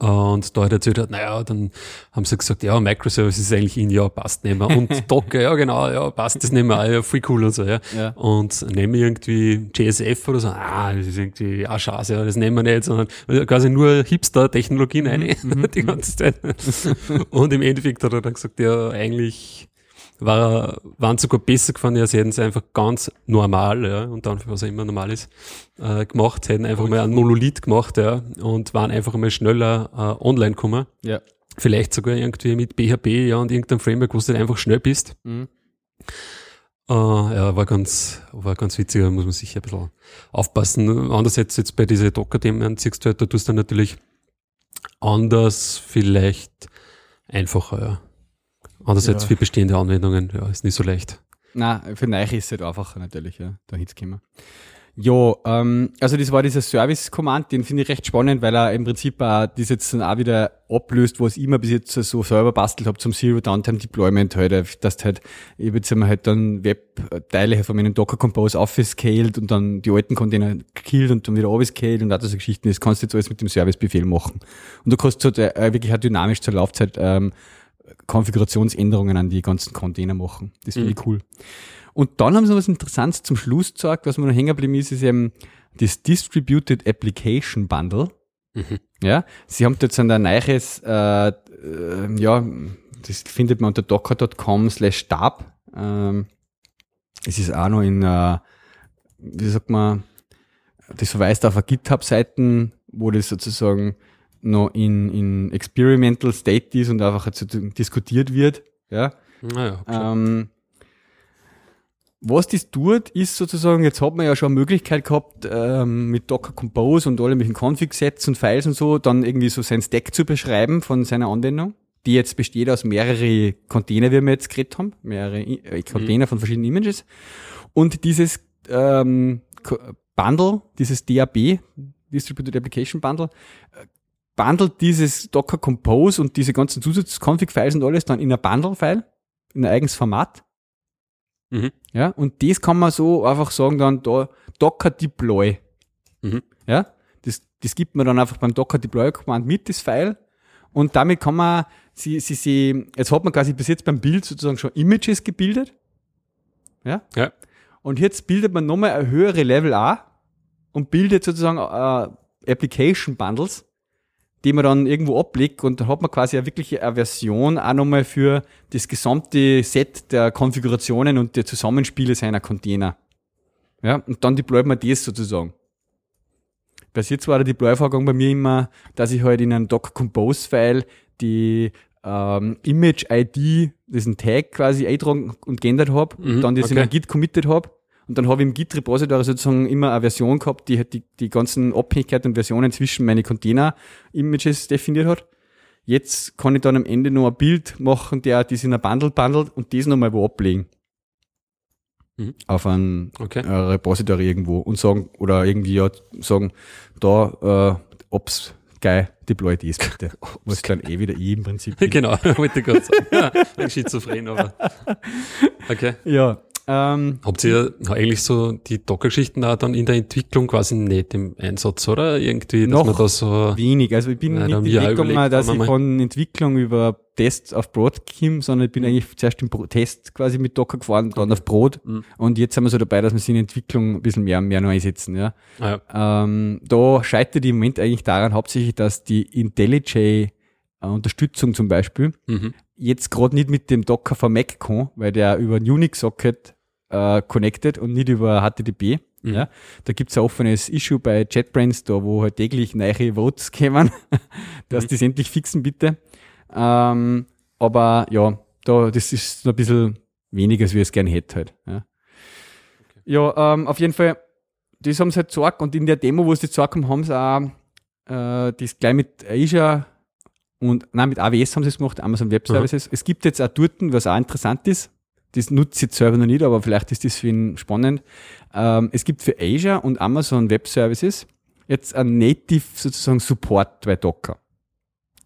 Und da halt erzählt hat, naja, dann haben sie gesagt, ja, Microservices ist eigentlich in, ja, passt nicht mehr. Und [laughs] Docker, ja, genau, ja, passt das nicht mehr, ah, ja, voll cool und so, ja. Ja. Und nehmen irgendwie JSF oder so, ah, das ist irgendwie, ah, scheiße, ja, das nehmen wir nicht, sondern quasi nur Hipster-Technologien rein, [laughs] die ganze Zeit. Und im Endeffekt hat er dann gesagt, ja, eigentlich war, waren sogar besser gefahren, ja, sie hätten es einfach ganz normal, ja, und dann, was auch immer normal ist, äh, gemacht, hätten einfach mal einen Monolith gemacht, ja, und waren einfach mal schneller äh, online gekommen. Ja. Vielleicht sogar irgendwie mit PHP, ja, und irgendeinem Framework, wo du halt einfach schnell bist. Mhm. Äh, ja, war ganz, war ganz witzig, da muss man sicher ein bisschen aufpassen. Andererseits jetzt bei diesen Docker-Themen siehst du halt, da tust du dann natürlich anders vielleicht einfacher, ja. Andererseits Ja. für bestehende Anwendungen, ja, ist nicht so leicht. Na, für Neiche ist es halt einfacher natürlich, ja, da hinzukommen. Ja, ähm, also das war dieser Service-Command, den finde ich recht spannend, weil er im Prinzip auch das jetzt dann auch wieder ablöst, was ich immer bis jetzt so selber bastelt habe zum Zero Downtime Deployment halt, dass halt, ich habe jetzt einmal halt dann Web-Teile von meinem Docker Compose aufgescaled und dann die alten Container gekillt und dann wieder aufgescaled und all so Geschichten, das kannst du jetzt alles mit dem Service-Befehl machen. Und du kannst halt äh, wirklich auch dynamisch zur Laufzeit ähm, Konfigurationsänderungen an die ganzen Container machen. Das finde ich cool. Und dann haben sie noch was Interessantes zum Schluss gesagt, was mir noch hängen geblieben ist, ist eben das Distributed Application Bundle. Mhm. Ja, sie haben jetzt ein neues, äh, äh, ja, das findet man unter docker.com slash stab. Ähm, es ist auch noch in, äh, wie sagt man, das verweist auf eine GitHub-Seiten, wo das sozusagen noch in, in Experimental State ist und einfach diskutiert wird. Ja. Naja, Ähm, was das tut, ist sozusagen, jetzt hat man ja schon eine Möglichkeit gehabt, ähm, mit Docker Compose und alle möglichen Config-Sets und Files und so, dann irgendwie so sein Stack zu beschreiben von seiner Anwendung, die jetzt besteht aus mehrere Container, wie wir jetzt geredet haben, mehrere äh, Container von verschiedenen Images. Und dieses ähm, Bundle, dieses DAB, Distributed Application Bundle, äh, bundelt dieses Docker Compose und diese ganzen Zusatz-Config-Files und alles dann in ein Bundle-File, in ein eigenes Format. Mhm. Ja, und das kann man so einfach sagen dann da Docker Deploy. Mhm. Ja, das, das gibt man dann einfach beim Docker Deploy Command mit, das File. Und damit kann man, sie, sie, sie, jetzt hat man quasi bis jetzt beim Bild sozusagen schon Images gebildet. Ja. Ja. Und jetzt bildet man nochmal ein höhere Level A und bildet sozusagen äh, Application Bundles, die man dann irgendwo ablegt und dann hat man quasi eine wirkliche eine Version auch nochmal für das gesamte Set der Konfigurationen und der Zusammenspiele seiner Container. Ja, und dann deployt man das sozusagen. Bis jetzt war der Deploy-Vorgang bei mir immer, dass ich halt in einem Docker Compose-File die ähm, Image-ID, diesen Tag quasi eintragen und geändert habe, Mhm, dann das in okay. ein Git committed habe und dann habe ich im Git-Repository sozusagen immer eine Version gehabt, die halt die, die ganzen Abhängigkeiten und Versionen zwischen meine Container-Images definiert hat. Jetzt kann ich dann am Ende noch ein Bild machen, der das in ein Bundle bundelt und das nochmal wo ablegen. Mhm. Auf ein Okay. äh, Repository irgendwo und sagen, oder irgendwie ja, sagen, da, äh, ob's geil deployed ist, bitte. [laughs] Was dann eh wieder ich im Prinzip. [laughs] bin. Genau, wollte ich gerade sagen. Ja, schizophren, aber. [laughs] Okay. Ja, ähm, Habt ihr eigentlich so die Docker-Geschichten auch dann in der Entwicklung quasi nicht im Einsatz, oder? Irgendwie, dass Noch man da so. wenig. Also ich bin da nicht überlegt, dass ich von Entwicklung über Tests auf Brot komme, sondern ich bin eigentlich zuerst im Pro- Test quasi mit Docker gefahren, dann auf Brot. Mhm. Und jetzt sind wir so dabei, dass wir sie in Entwicklung ein bisschen mehr und mehr noch einsetzen. Ja. Ah, ja. Ähm, da scheitert im Moment eigentlich daran hauptsächlich, dass die IntelliJ-Unterstützung zum Beispiel Mhm. jetzt gerade nicht mit dem Docker von Mac kann, weil der über ein Unix-Socket äh, connected und nicht über HTTP. Mhm. Ja, da gibt's ein offenes Issue bei JetBrains, da wo halt täglich neue Votes [laughs] kommen, dass Mhm. die es endlich fixen, bitte. Ähm, aber ja, da, das ist noch ein bisschen weniger, als wir es gern hätten halt. Ja, ja ähm, auf jeden Fall, das haben sie halt gesagt und in der Demo, wo sie gesagt haben, haben sie auch äh, das gleich mit Azure und nein, mit AWS haben sie es gemacht, Amazon Web Services. Es gibt jetzt auch dort, was auch interessant ist, das nutze ich jetzt selber noch nicht, aber vielleicht ist das für ihn spannend. Ähm, es gibt für Azure und Amazon Web Services jetzt ein Native sozusagen Support bei Docker.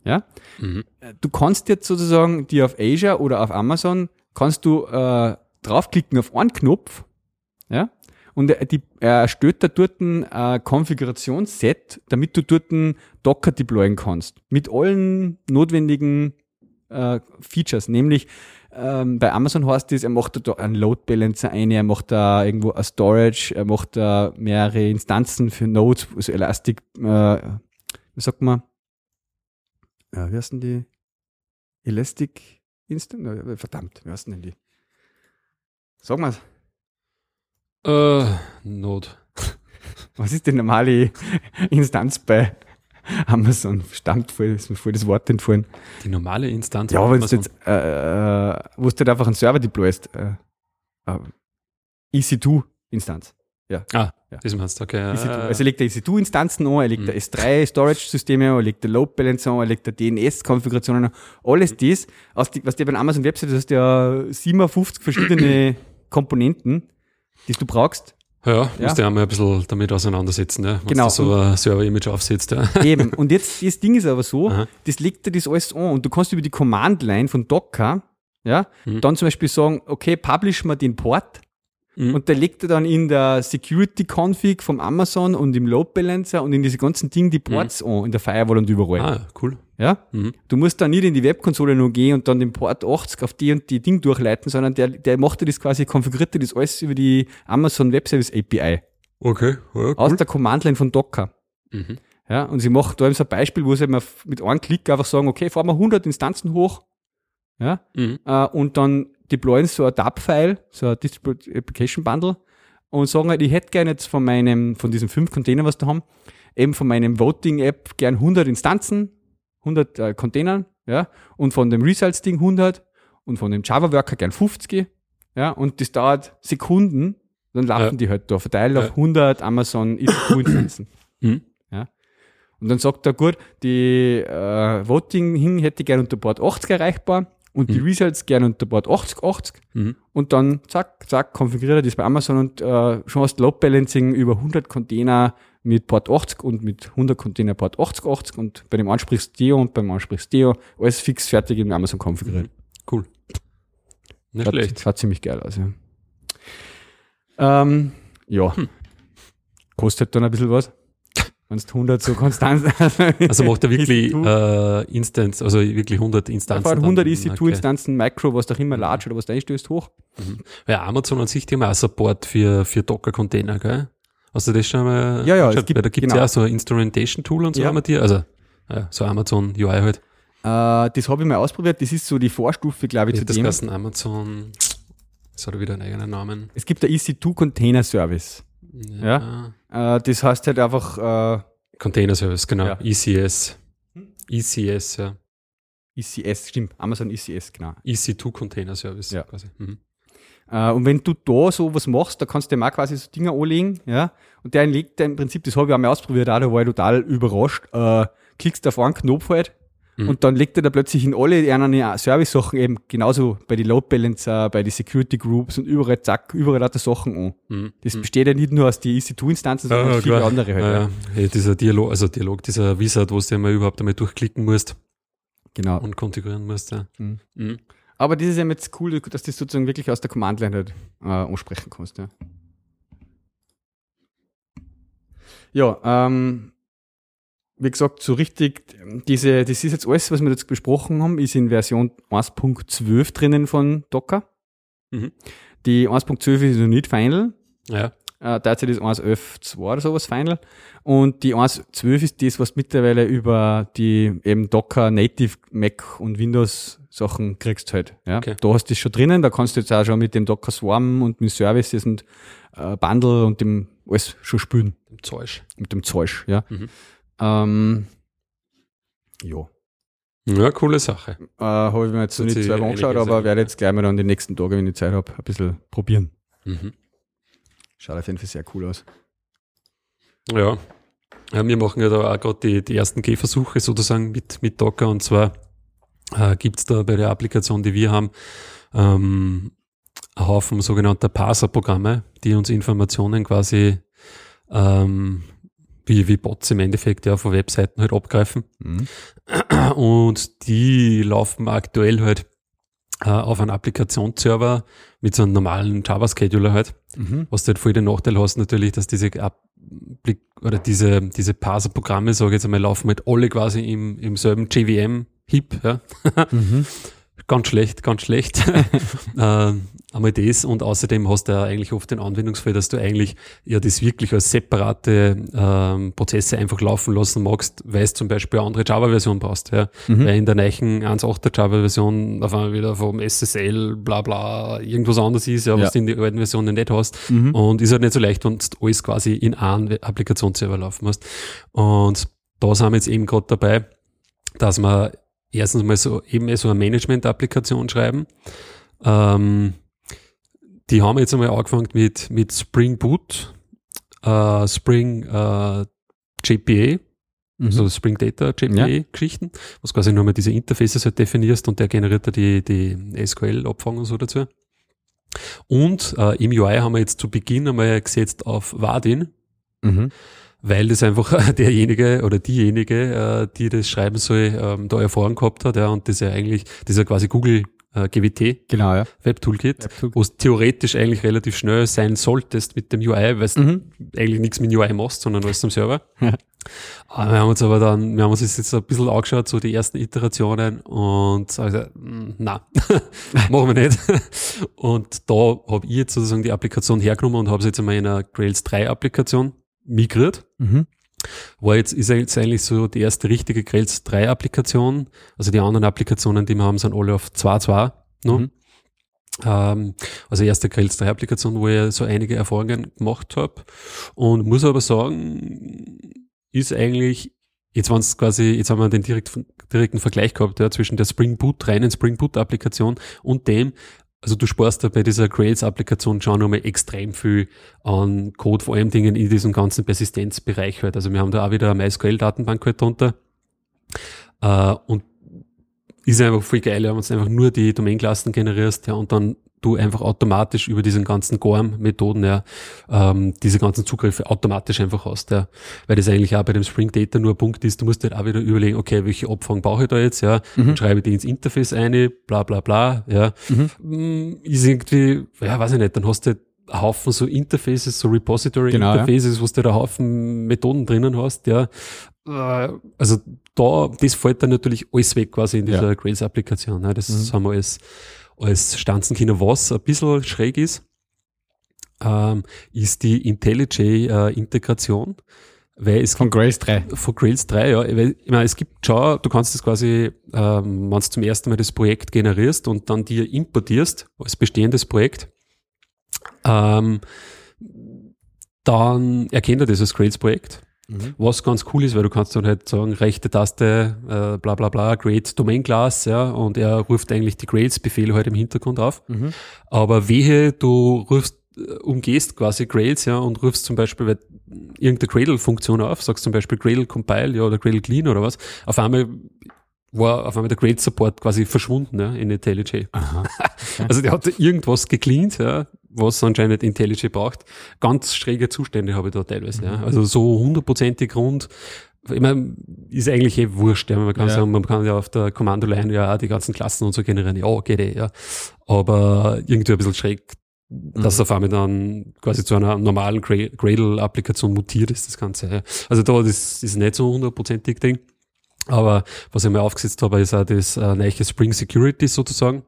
Ja? Mhm. Du kannst jetzt sozusagen dir auf Azure oder auf Amazon kannst du äh, draufklicken auf einen Knopf, ja, und er, die, er erstellt da dort ein äh, Konfigurationsset, damit du dort ein Docker deployen kannst. Mit allen notwendigen äh, Features, nämlich ähm, bei Amazon heißt es, er macht da einen Load Balancer ein, er macht da irgendwo ein Storage, er macht da mehrere Instanzen für Nodes, also Elastic, äh, wie sagt man, ja, wie heißt denn die? Elastic Instant? Äh, Verdammt, wie heißt denn die? Sag mal, Äh, Not. was ist die normale Instanz bei Amazon? Stammt voll, ist mir voll das Wort entfallen. Die normale Instanz. Ja, wenn du jetzt, äh, äh, wo du halt einfach einen Server deployst, äh, äh, EC2-Instanz. Ah, Ja. das meinst du, okay. EC2. Also er legt der EC2-Instanzen an, er legt Mhm. der S3-Storage-Systeme an, er legt der Load Balancer an, er legt der DNS-Konfigurationen an. Alles das, aus die, was der bei Amazon Website, das hast ja 57 verschiedene [clears throat] Komponenten, die du brauchst. Ja, Ja. musst du ja mal ein bisschen damit auseinandersetzen, ja, wenn Genau. du so ein Server-Image aufsetzt. Ja. [laughs] Eben. Und jetzt, das Ding ist aber so, Aha. das legt dir das alles an und du kannst über die Command-Line von Docker, ja, Mhm. dann zum Beispiel sagen, okay, publish mal den Port Mhm. und der legt er dann in der Security-Config vom Amazon und im Load Balancer und in diese ganzen Dinge die Ports an, in der Firewall und überall. Ah, cool. Ja? Mhm. Du musst dann nicht in die Webkonsole nur gehen und dann den Port 80 auf die und die Ding durchleiten, sondern der, der macht dir das quasi, konfiguriert dir das alles über die Amazon Web Service API Okay, ja, aus der Command-Line von Docker. Mhm. Ja, und sie macht da eben so ein Beispiel, wo sie eben mit einem Klick einfach sagen, okay, fahren wir 100 Instanzen hoch, ja, Mhm. äh, und dann deployen so ein DAP-File, so ein Distributed Application Bundle und sagen halt, ich hätte gerne jetzt von meinem, von diesen fünf Containern, was da haben, eben von meinem Voting-App gern 100 Instanzen, 100 äh, Containern, ja, und von dem Results-Ding 100 und von dem Java-Worker gern 50, ja, und das dauert Sekunden, dann laufen Ja. die halt da, verteilt Ja. auf 100 Amazon EC2-Instanzen. [clears throat] Mhm. Ja. Und dann sagt er, gut, die äh, Voting-Hing hätte ich gern unter Bord 80 erreichbar und die Mhm. Results gern unter Bord 80, 80 Mhm. und dann zack, zack, konfiguriert er das bei Amazon und äh, schon hast Load Balancing über 100 Container mit Port 80 und mit 100 Container Port 80, 80 und bei dem ansprichst Deo und beim ansprichst Deo, alles fix fertig in Amazon konfiguriert. Cool. Nicht Schaut, schlecht. schaut ziemlich geil aus, ja. Ähm, ja. Hm. Kostet dann ein bisschen was. Wenn du 100 so konstant. [laughs] Also macht er wirklich EC2. äh, Instance, also wirklich 100 Da Instanzen. fahren 100 dann. EC2-Instanzen, Micro, was auch immer, Large oder was da einstößt, hoch. Okay. Ja, Amazon an sich, die haben auch Support für, für Docker-Container, gell? Hast du das schon mal Ja, ja, es gibt- da gibt's genau. ja auch so ein Instrumentation-Tool und so Ja. haben wir die, also ja, so Amazon UI halt. Äh, das habe ich mal ausprobiert. Das ist so die Vorstufe, glaube ich, Wie zu das dem. ganzen Amazon, das hat wieder einen eigenen Namen. Es gibt der EC2 Container Service. Ja. Äh, das heißt halt einfach äh, Container Service, genau. Ja. ECS. ECS, ja. ECS, stimmt. Amazon ECS, genau. EC2 Container Service Ja. quasi. Mhm. Äh, und wenn du da so was machst, da kannst du dem auch quasi so Dinge anlegen, ja. Und der legt im Prinzip, das habe ich auch mal ausprobiert, auch, da war ich total überrascht, äh, klickst auf einen Knopf halt Mhm. und dann legt er da plötzlich in alle anderen Service-Sachen eben genauso bei den Load Balancer, bei den Security Groups und überall, zack, überall lauter Sachen an. Mhm. Das besteht ja nicht nur aus die EC2-Instanzen, sondern Ja, aus viele klar. andere halt. Ja, Ja. ja. Hey, dieser Dialog, also Dialog, dieser Wizard, wo du einmal überhaupt einmal durchklicken musst Genau. und konfigurieren musst. Ja. Mhm. Aber das ist eben jetzt cool, dass du das sozusagen wirklich aus der Command-Line halt äh, ansprechen kannst. Ja, ja ähm, wie gesagt, so richtig, diese, das ist jetzt alles, was wir jetzt besprochen haben, ist in Version 1.12 drinnen von Docker. Mhm. Die 1.12 ist noch nicht final. Ja. Äh, derzeit ist 1.11.2 oder sowas final. Und die 1.12 ist das, was mittlerweile über die eben Docker Native Mac und Windows Sachen kriegst halt. Ja. Okay. Da hast du das schon drinnen, da kannst du jetzt auch schon mit dem Docker Swarm und mit Services und äh, Bundle und dem alles schon spielen. Im Zeug. Mit dem Zeug, ja. Mhm. Ähm, ja. Ja, coole Sache. Äh, habe ich mir jetzt noch nicht selber angeschaut, aber werde jetzt gleich mal dann die nächsten Tage, wenn ich Zeit habe, ein bisschen probieren. Mhm. Schaut auf jeden Fall sehr cool aus. Ja. Wir machen ja da auch gerade die, die ersten Gehversuche sozusagen mit, mit Docker und zwar äh, gibt's da bei der Applikation, die wir haben, ähm, einen Haufen sogenannter Parser-Programme, die uns Informationen quasi ähm, wie, wie Bots im Endeffekt ja von Webseiten halt abgreifen. Mhm. Und die laufen aktuell halt äh, auf einem Applikationsserver mit so einem normalen Java-Scheduler halt. Mhm. Was du halt voll den Nachteil hast natürlich, dass diese Applik oder diese, diese Parser-Programme, sage ich jetzt einmal, laufen halt alle quasi im, im selben JVM-Heap, ja. Mhm. [laughs] Ganz schlecht, ganz schlecht. [laughs] ähm, einmal das und außerdem hast du ja eigentlich oft den Anwendungsfall, dass du eigentlich ja das wirklich als separate ähm, Prozesse einfach laufen lassen magst, weil es zum Beispiel eine andere Java-Version brauchst. Ja. Mhm. Weil in der neuen 1.8er Java-Version auf einmal wieder vom SSL bla bla irgendwas anderes ist, ja, was Ja. du in den alten Versionen nicht hast. Mhm. Und ist halt nicht so leicht, wenn du alles quasi in einem Applikationsserver laufen hast. Und da sind wir jetzt eben gerade dabei, dass wir erstens mal so eben so eine Management-Applikation schreiben. Ähm, die haben jetzt einmal angefangen mit, mit Spring Boot, äh, Spring äh, JPA, Mhm. also Spring Data JPA-Geschichten, was quasi nur mal diese Interfaces halt definierst und der generiert da die, die SQL-Abfang und so dazu. Und äh, im UI haben wir jetzt zu Beginn einmal gesetzt auf Vadin, Mhm. weil das einfach [laughs] derjenige oder diejenige, äh, die das schreiben soll, ähm, da Erfahrung gehabt hat, ja, und das ja eigentlich, das ist ja quasi Google äh, GWT Genau, ja. Web Toolkit, Webtool. wo es theoretisch eigentlich relativ schnell sein solltest mit dem UI, weil du Mhm. eigentlich nichts mit UI machst, sondern alles am Server. [laughs] Ja. Aber wir haben uns aber dann, wir haben uns jetzt ein bisschen angeschaut, so die ersten Iterationen und also, na, [laughs] machen wir nicht. [laughs] Und da habe ich jetzt sozusagen die Applikation hergenommen und habe sie jetzt einmal in eine Grails 3 Applikation migriert. Mhm. War jetzt, ist jetzt eigentlich so die erste richtige Grails 3 Applikation. Also die anderen Applikationen, die wir haben, sind alle auf 2.2 noch. Mhm. Ähm, also erste Grails 3 Applikation, wo ich so einige Erfahrungen gemacht habe. Und muss aber sagen, ist eigentlich, jetzt waren es quasi, jetzt haben wir den direkt, direkten Vergleich gehabt, ja, zwischen der Spring Boot, reinen Spring Boot Applikation und dem, also du sparst da bei dieser Grails-Applikation schon nochmal extrem viel an Code, vor allem Dingen in diesem ganzen Persistenzbereich halt. Also wir haben da auch wieder eine MySQL-Datenbank halt drunter. Äh, und ist einfach voll geil, ja, wenn du einfach nur die Domain-Klassen generierst, ja, und dann du einfach automatisch über diesen ganzen GORM-Methoden ja ähm, diese ganzen Zugriffe automatisch einfach hast, ja. Weil das eigentlich auch bei dem Spring Data nur ein Punkt ist, du musst halt auch wieder überlegen, okay, welche Abfragen brauche ich da jetzt, ja, mhm. schreibe die ins Interface eine, bla bla bla, ja. Mhm. Mm, ist irgendwie, ja, weiß ich nicht, dann hast du einen Haufen so Interfaces, so Repository-Interfaces, genau, ja. wo du da einen Haufen Methoden drinnen hast, ja. Äh, also da, das fällt dann natürlich alles weg quasi in dieser ja. Grails-Applikation. Ja. Das mhm. haben wir alles als Stanzenkinder, was ein bisschen schräg ist, ähm, ist die IntelliJ-Integration. Äh, weil es von Grails 3. Von Grails 3, ja. Weil, ich meine, es gibt schon, du kannst das quasi, ähm, wenn du zum ersten Mal das Projekt generierst und dann dir importierst als bestehendes Projekt, ähm, dann erkennt er das als Grails-Projekt Mhm. Was ganz cool ist, weil du kannst dann halt sagen, rechte Taste, äh, bla bla bla, Create Domain Class, ja, und er ruft eigentlich die Grails-Befehle halt im Hintergrund auf. Mhm. Aber wehe, du rufst, äh, umgehst quasi Grails, ja, und rufst zum Beispiel irgendeine Gradle-Funktion auf, sagst zum Beispiel Gradle Compile, ja, oder Gradle Clean oder was, auf einmal war auf einmal der Gradle Support quasi verschwunden ja, in IntelliJ. [laughs] Okay. Also der hat irgendwas gecleant, ja, was anscheinend IntelliJ braucht. Ganz schräge Zustände habe ich da teilweise. Mhm. Ja. Also so hundertprozentig rund. Ich meine, ist eigentlich eh wurscht. Ja. Man kann ja. sagen, man kann ja auf der Kommando-Line ja auch die ganzen Klassen und so generieren. Ja, geht eh, ja. Aber irgendwie ein bisschen schräg, mhm. dass auf einmal dann quasi zu einer normalen Gradle-Applikation mutiert ist, das Ganze. Ja. Also da, das ist nicht so hundertprozentig Ding. Aber was ich mir aufgesetzt habe, ist auch das äh, neue Spring Security sozusagen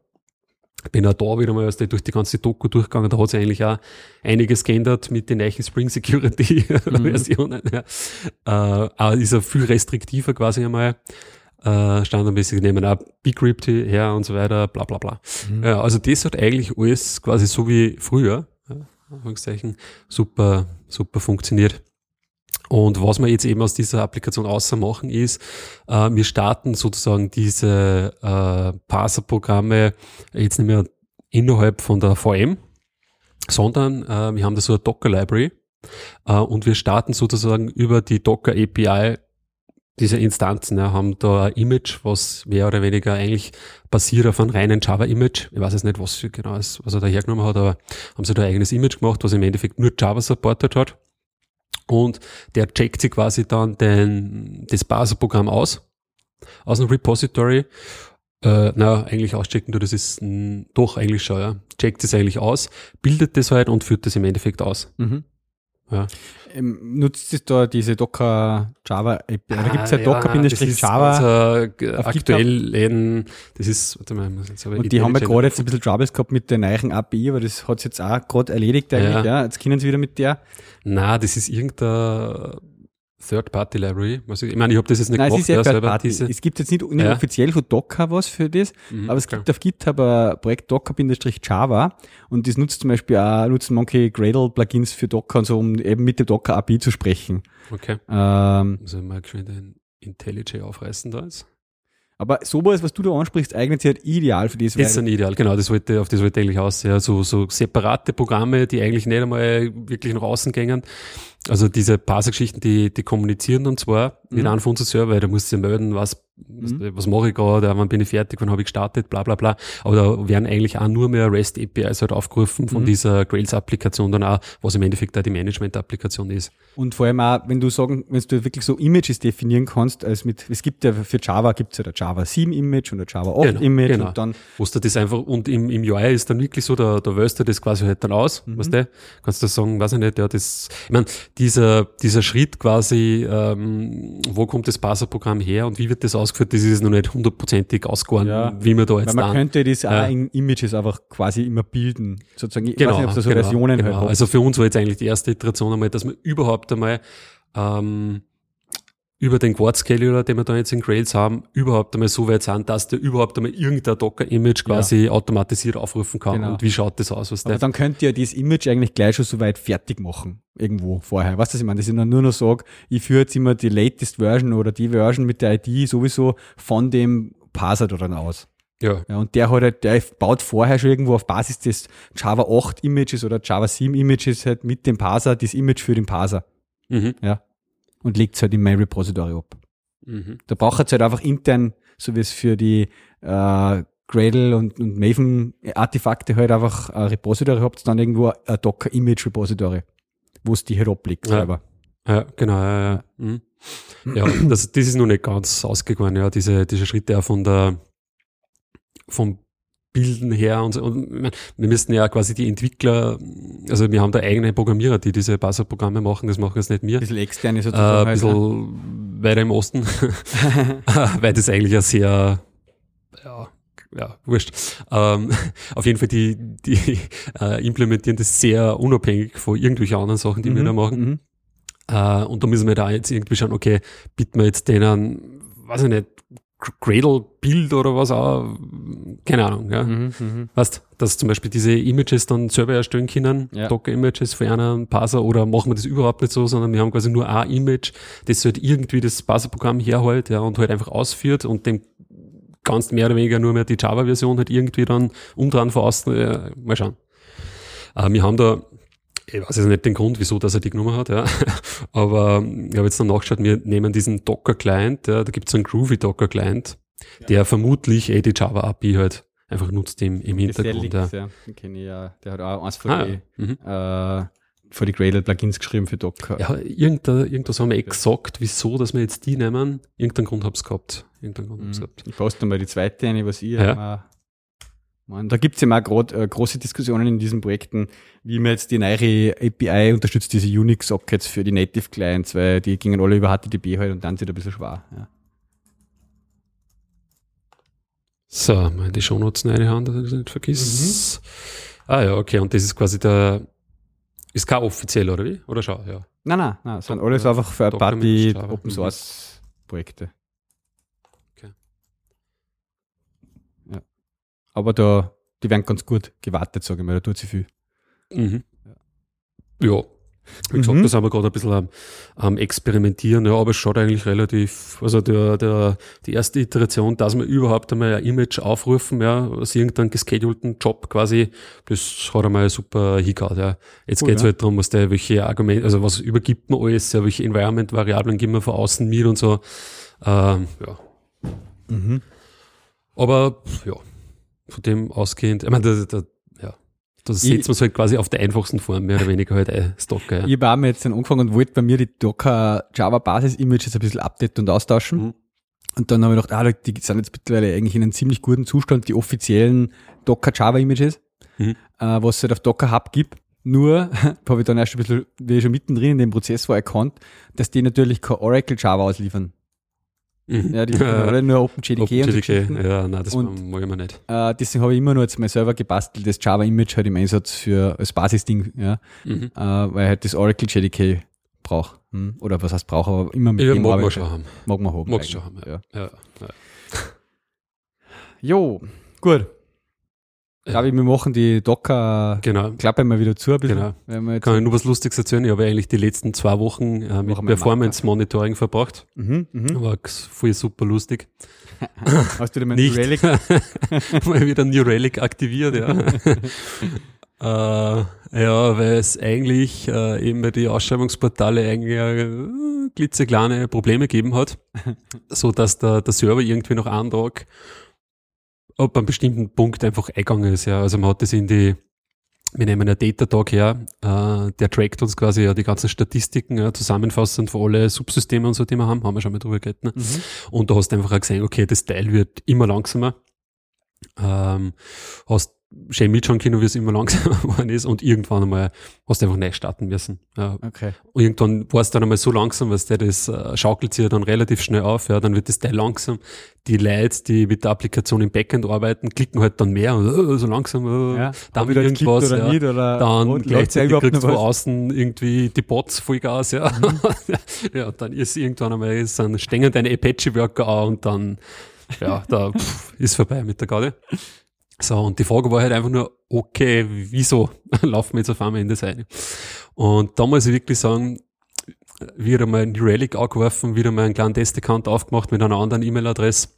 bin auch da wieder mal durch die ganze Doku durchgegangen, da hat sich eigentlich auch einiges geändert mit den neuen Spring Security [laughs] Versionen. Mhm. Ja. Äh, auch ist er viel restriktiver quasi einmal. Äh, standardmäßig nehmen auch Bcrypt her und so weiter, bla bla bla. Mhm. Ja, also das hat eigentlich alles quasi so wie früher, ja, Anführungszeichen, super, super funktioniert. Und was wir jetzt eben aus dieser Applikation außer machen ist, äh, wir starten sozusagen diese äh, Parser-Programme jetzt nicht mehr innerhalb von der VM, sondern äh, wir haben da so eine Docker-Library äh, und wir starten sozusagen über die Docker-API diese Instanzen, ja, haben da ein Image, was mehr oder weniger eigentlich basiert auf einem reinen Java-Image. Ich weiß jetzt nicht, was genau ist, was er da hergenommen hat, aber haben sie da ein eigenes Image gemacht, was im Endeffekt nur Java supportet hat und der checkt sich quasi dann den, das Baselprogramm aus, aus dem Repository. Äh, na, eigentlich auschecken, du, das ist mh, doch eigentlich schon, ja. Checkt es eigentlich aus, bildet das halt und führt das im Endeffekt aus. Mhm. Ja. Ähm, nutzt es da diese Docker Java App? Ah, da gibt es ja, ja Docker-Java. Also, aktuell in, das ist, warte mal, muss jetzt aber Und die haben ja gerade jetzt ein bisschen Troubles gehabt mit der neuen API, aber das hat es jetzt auch gerade erledigt eigentlich, ja. ja. Jetzt können sie wieder mit der. Na, das ist irgendein Third-Party-Library. Also, ich meine, ich habe das jetzt nicht Nein, gemacht. Es, ist ja selber diese. es gibt jetzt nicht, nicht ja. offiziell von Docker was für das, mhm, aber es klar. gibt auf GitHub ein Projekt Docker-Java und das nutzt zum Beispiel auch, nutzen manche Gradle-Plugins für Docker und so, um eben mit der Docker-API zu sprechen. Okay. Ähm, also mal geschwind ein IntelliJ aufreißen da jetzt. Aber sowas, was du da ansprichst, eignet sich halt ideal für das. Das ist ein Ideal, genau, das wollte, auf das wollte ich eigentlich aus. Ja, so, so separate Programme, die eigentlich nicht einmal wirklich nach außen gängen. Also diese Parser-Geschichten, die, die kommunizieren dann zwar mhm. mit einem von unserem Server, da musst du melden, was Mhm. Was mache ich gerade, wann bin ich fertig, wann habe ich gestartet, bla bla bla. Aber da werden eigentlich auch nur mehr REST-APIs halt aufgerufen von mhm. dieser Grails-Applikation dann auch, was im Endeffekt auch die Management-Applikation ist. Und vor allem auch, wenn du sagen, wenn du wirklich so Images definieren kannst, als mit, es gibt ja für Java gibt es ja der Java 7 Image und der Java 8 genau, Image genau. und dann. Wo du das einfach, und im, im UI ist dann wirklich so, da, da wählst du das quasi halt dann aus, mhm. weißt du? Kannst du sagen, weiß ich nicht, ja, das, ich meine, dieser, dieser Schritt quasi, ähm, wo kommt das Parser-Programm her und wie wird das ausgeführt, das ist noch nicht hundertprozentig ausgegangen, ja, wie man da jetzt man dann, könnte das auch in Images einfach quasi immer bilden, sozusagen. Ich genau, weiß nicht, ob da so genau, Versionen genau. halt Also für uns war jetzt eigentlich die erste Iteration einmal, dass man überhaupt einmal ähm, über den Quad Scaler, den wir da jetzt in Grails haben, überhaupt einmal so weit sind, dass der überhaupt einmal irgendein Docker-Image quasi ja. automatisiert aufrufen kann. Genau. Und wie schaut das aus? Was Aber dann könnt ihr dieses Image eigentlich gleich schon so weit fertig machen. Irgendwo vorher. Weißt du, was ich meine? Dass ich dann nur noch sage, ich führe jetzt immer die latest Version oder die Version mit der ID sowieso von dem Parser dann aus. Ja. ja. Und der hat halt, der baut vorher schon irgendwo auf Basis des Java 8 Images oder Java 7 Images halt mit dem Parser das Image für den Parser. Mhm. Ja und legt es halt in mein Repository ab. Mhm. Da braucht es halt einfach intern, so wie es für die äh, Gradle und, und Maven-Artefakte halt einfach ein Repository habt, dann irgendwo ein Docker-Image-Repository, wo es die halt abliegt ja. selber. Ja, genau, ja, ja. Mhm. Ja, das, das ist noch nicht ganz ausgegangen, ja, diese, diese Schritte auch von der, vom Bilden her und, so. und wir müssten ja quasi die Entwickler, also wir haben da eigene Programmierer, die diese Buzzer-Programme machen, das machen jetzt nicht wir. Ein bisschen externe sozusagen. Äh, ein bisschen halt, weiter im Osten, [laughs] weil das eigentlich ja sehr, ja, ja, wurscht. Ähm, [laughs] auf jeden Fall, die, die äh, implementieren das sehr unabhängig von irgendwelchen anderen Sachen, die mhm, wir da machen. Mhm. Äh, und da müssen wir da jetzt irgendwie schauen, okay, bieten wir jetzt denen, weiß ich nicht, Gradle-Bild oder was auch, keine Ahnung, ja. Mhm, mh. Weißt, dass zum Beispiel diese Images dann selber erstellen können, ja. Docker-Images für einen Parser oder machen wir das überhaupt nicht so, sondern wir haben quasi nur ein Image, das halt irgendwie das Parser-Programm herholt, ja, und halt einfach ausführt und dem ganz mehr oder weniger nur mehr die Java-Version halt irgendwie dann umdran von außen, äh, mal schauen. Äh, wir haben da ich weiß jetzt nicht den Grund, wieso dass er die genommen hat, ja. [laughs] aber ich habe jetzt dann nachgeschaut, wir nehmen diesen Docker-Client, ja, da gibt es einen Groovy Docker-Client, ja. der vermutlich eh die Java-API halt einfach nutzt im, im Hintergrund. Ja. Den kenne ich ja. Der hat auch eins von ah, die, mhm. äh, für die Gradle-Plugins geschrieben für Docker. Ja, irgendein, irgendwas haben wir eh gesagt, wieso, dass wir jetzt die nehmen. Irgendeinen Grund hab's gehabt. Irgendeinen Grund hab's mhm. gehabt. Ich poste mal die zweite eine, was ich ja. Man, da gibt's ja auch grad, äh, große Diskussionen in diesen Projekten, wie man jetzt die neue API unterstützt, diese Unix-Sockets für die Native-Clients, weil die gingen alle über HTTP halt und dann sind ein bisschen schwer. Ja. So, mal die Shownotes reinhauen, dass ich das nicht vergiss. Mhm. Ah ja, okay, und das ist quasi der, ist kein offiziell, oder wie? Oder schau, ja. Nein, nein, nein, das sind alles einfach für ein paar die Open Source Projekte. Aber da, die werden ganz gut gewartet, sage ich mal, da tut sie viel. Mhm. Ja. Wie gesagt, mhm. das haben wir gerade ein bisschen am, am Experimentieren, ja, aber es schaut eigentlich relativ, also der, der, die erste Iteration, dass wir überhaupt einmal ein Image aufrufen, ja, aus irgendeinem geschedulten Job quasi, das hat einmal super hingehauen, ja. Jetzt cool, geht's ja. halt darum, was der, welche Argumente, also was übergibt man alles, ja, welche Environment-Variablen geben wir von außen mit und so, ähm, ja. Mhm. Aber, ja, von dem ausgehend, ich meine, da, da, ja, da setzt man es halt quasi auf der einfachsten Form, mehr oder weniger halt ein Docker. Ja. Ich war mir jetzt dann angefangen und wollte bei mir die Docker Java Basis Images ein bisschen updaten und austauschen. Mhm. Und dann habe ich gedacht, ah, die sind jetzt mittlerweile eigentlich in einem ziemlich guten Zustand, die offiziellen Docker Java Images, mhm. äh, was es halt auf Docker Hub gibt. Nur [laughs] habe ich dann erst ein bisschen, wie ich schon mittendrin in dem Prozess war, erkannt, dass die natürlich kein Oracle Java ausliefern. Mhm. Ja, die [laughs] sind alle nur OpenJDK Open und so Ja, nein, das und, mag ich mir nicht. Äh, deswegen habe ich immer nur jetzt mein Server gebastelt, das Java-Image halt im Einsatz für als Basisding, ja, mhm. äh, weil halt das Oracle JDK braucht. Hm? Oder was heißt braucht, aber immer mit ja, dem mag man schon haben. Mag man haben. Mag schon haben, ja. ja. ja. jo, gut. Glaube ich, wir machen die Docker genau. Mal wieder zu. Ein bisschen, genau. Kann ich nur was Lustiges erzählen? Ich habe eigentlich die letzten zwei Wochen äh, mit Performance Monitoring verbracht. Mhm, mh. War voll super lustig. [laughs] Hast du denn mal New Relic? [laughs] mal wieder New Relic aktiviert, ja. [laughs] äh, ja, weil es eigentlich äh, eben bei die Ausschreibungsportale eigentlich äh, klitzekleine Probleme gegeben hat, so dass der, der Server irgendwie noch einen Tag ab einem bestimmten Punkt einfach eingegangen ist. Ja. Also man hat das in die, wir nehmen einen Data-Tag her, äh, der trackt uns quasi ja die ganzen Statistiken, ja, zusammenfassend für alle Subsysteme und so, die wir haben, haben wir schon mal drüber geredet. Ne? Mhm. Und du hast einfach auch gesehen, okay, das Teil wird immer langsamer. Ähm, hast schön mitschauen können, wie es immer langsamer [laughs] geworden ist und irgendwann einmal hast du einfach neu starten müssen. Ja. Okay. Und irgendwann war es dann einmal so langsam, was der das äh, schaukelt sich ja dann relativ schnell auf, ja, dann wird das Teil langsam. Die Leute, die mit der Applikation im Backend arbeiten, klicken halt dann mehr und äh, so langsam, äh, Ja. dann wieder irgendwas, oder ja. nicht, oder dann gleichzeitig kriegst du außen irgendwie die Bots Vollgas, ja. [laughs] ja, dann ist irgendwann einmal, ist dann stängen deine Apache-Worker an und dann, ja, da pff, ist vorbei mit der Garde. So, und die Frage war halt einfach nur, okay, wieso [laughs] laufen wir jetzt auf einmal in das eine? Und da muss ich wirklich sagen, wieder mal New Relic angeworfen, wieder mal einen kleinen Test-Account aufgemacht mit einer anderen E-Mail-Adresse.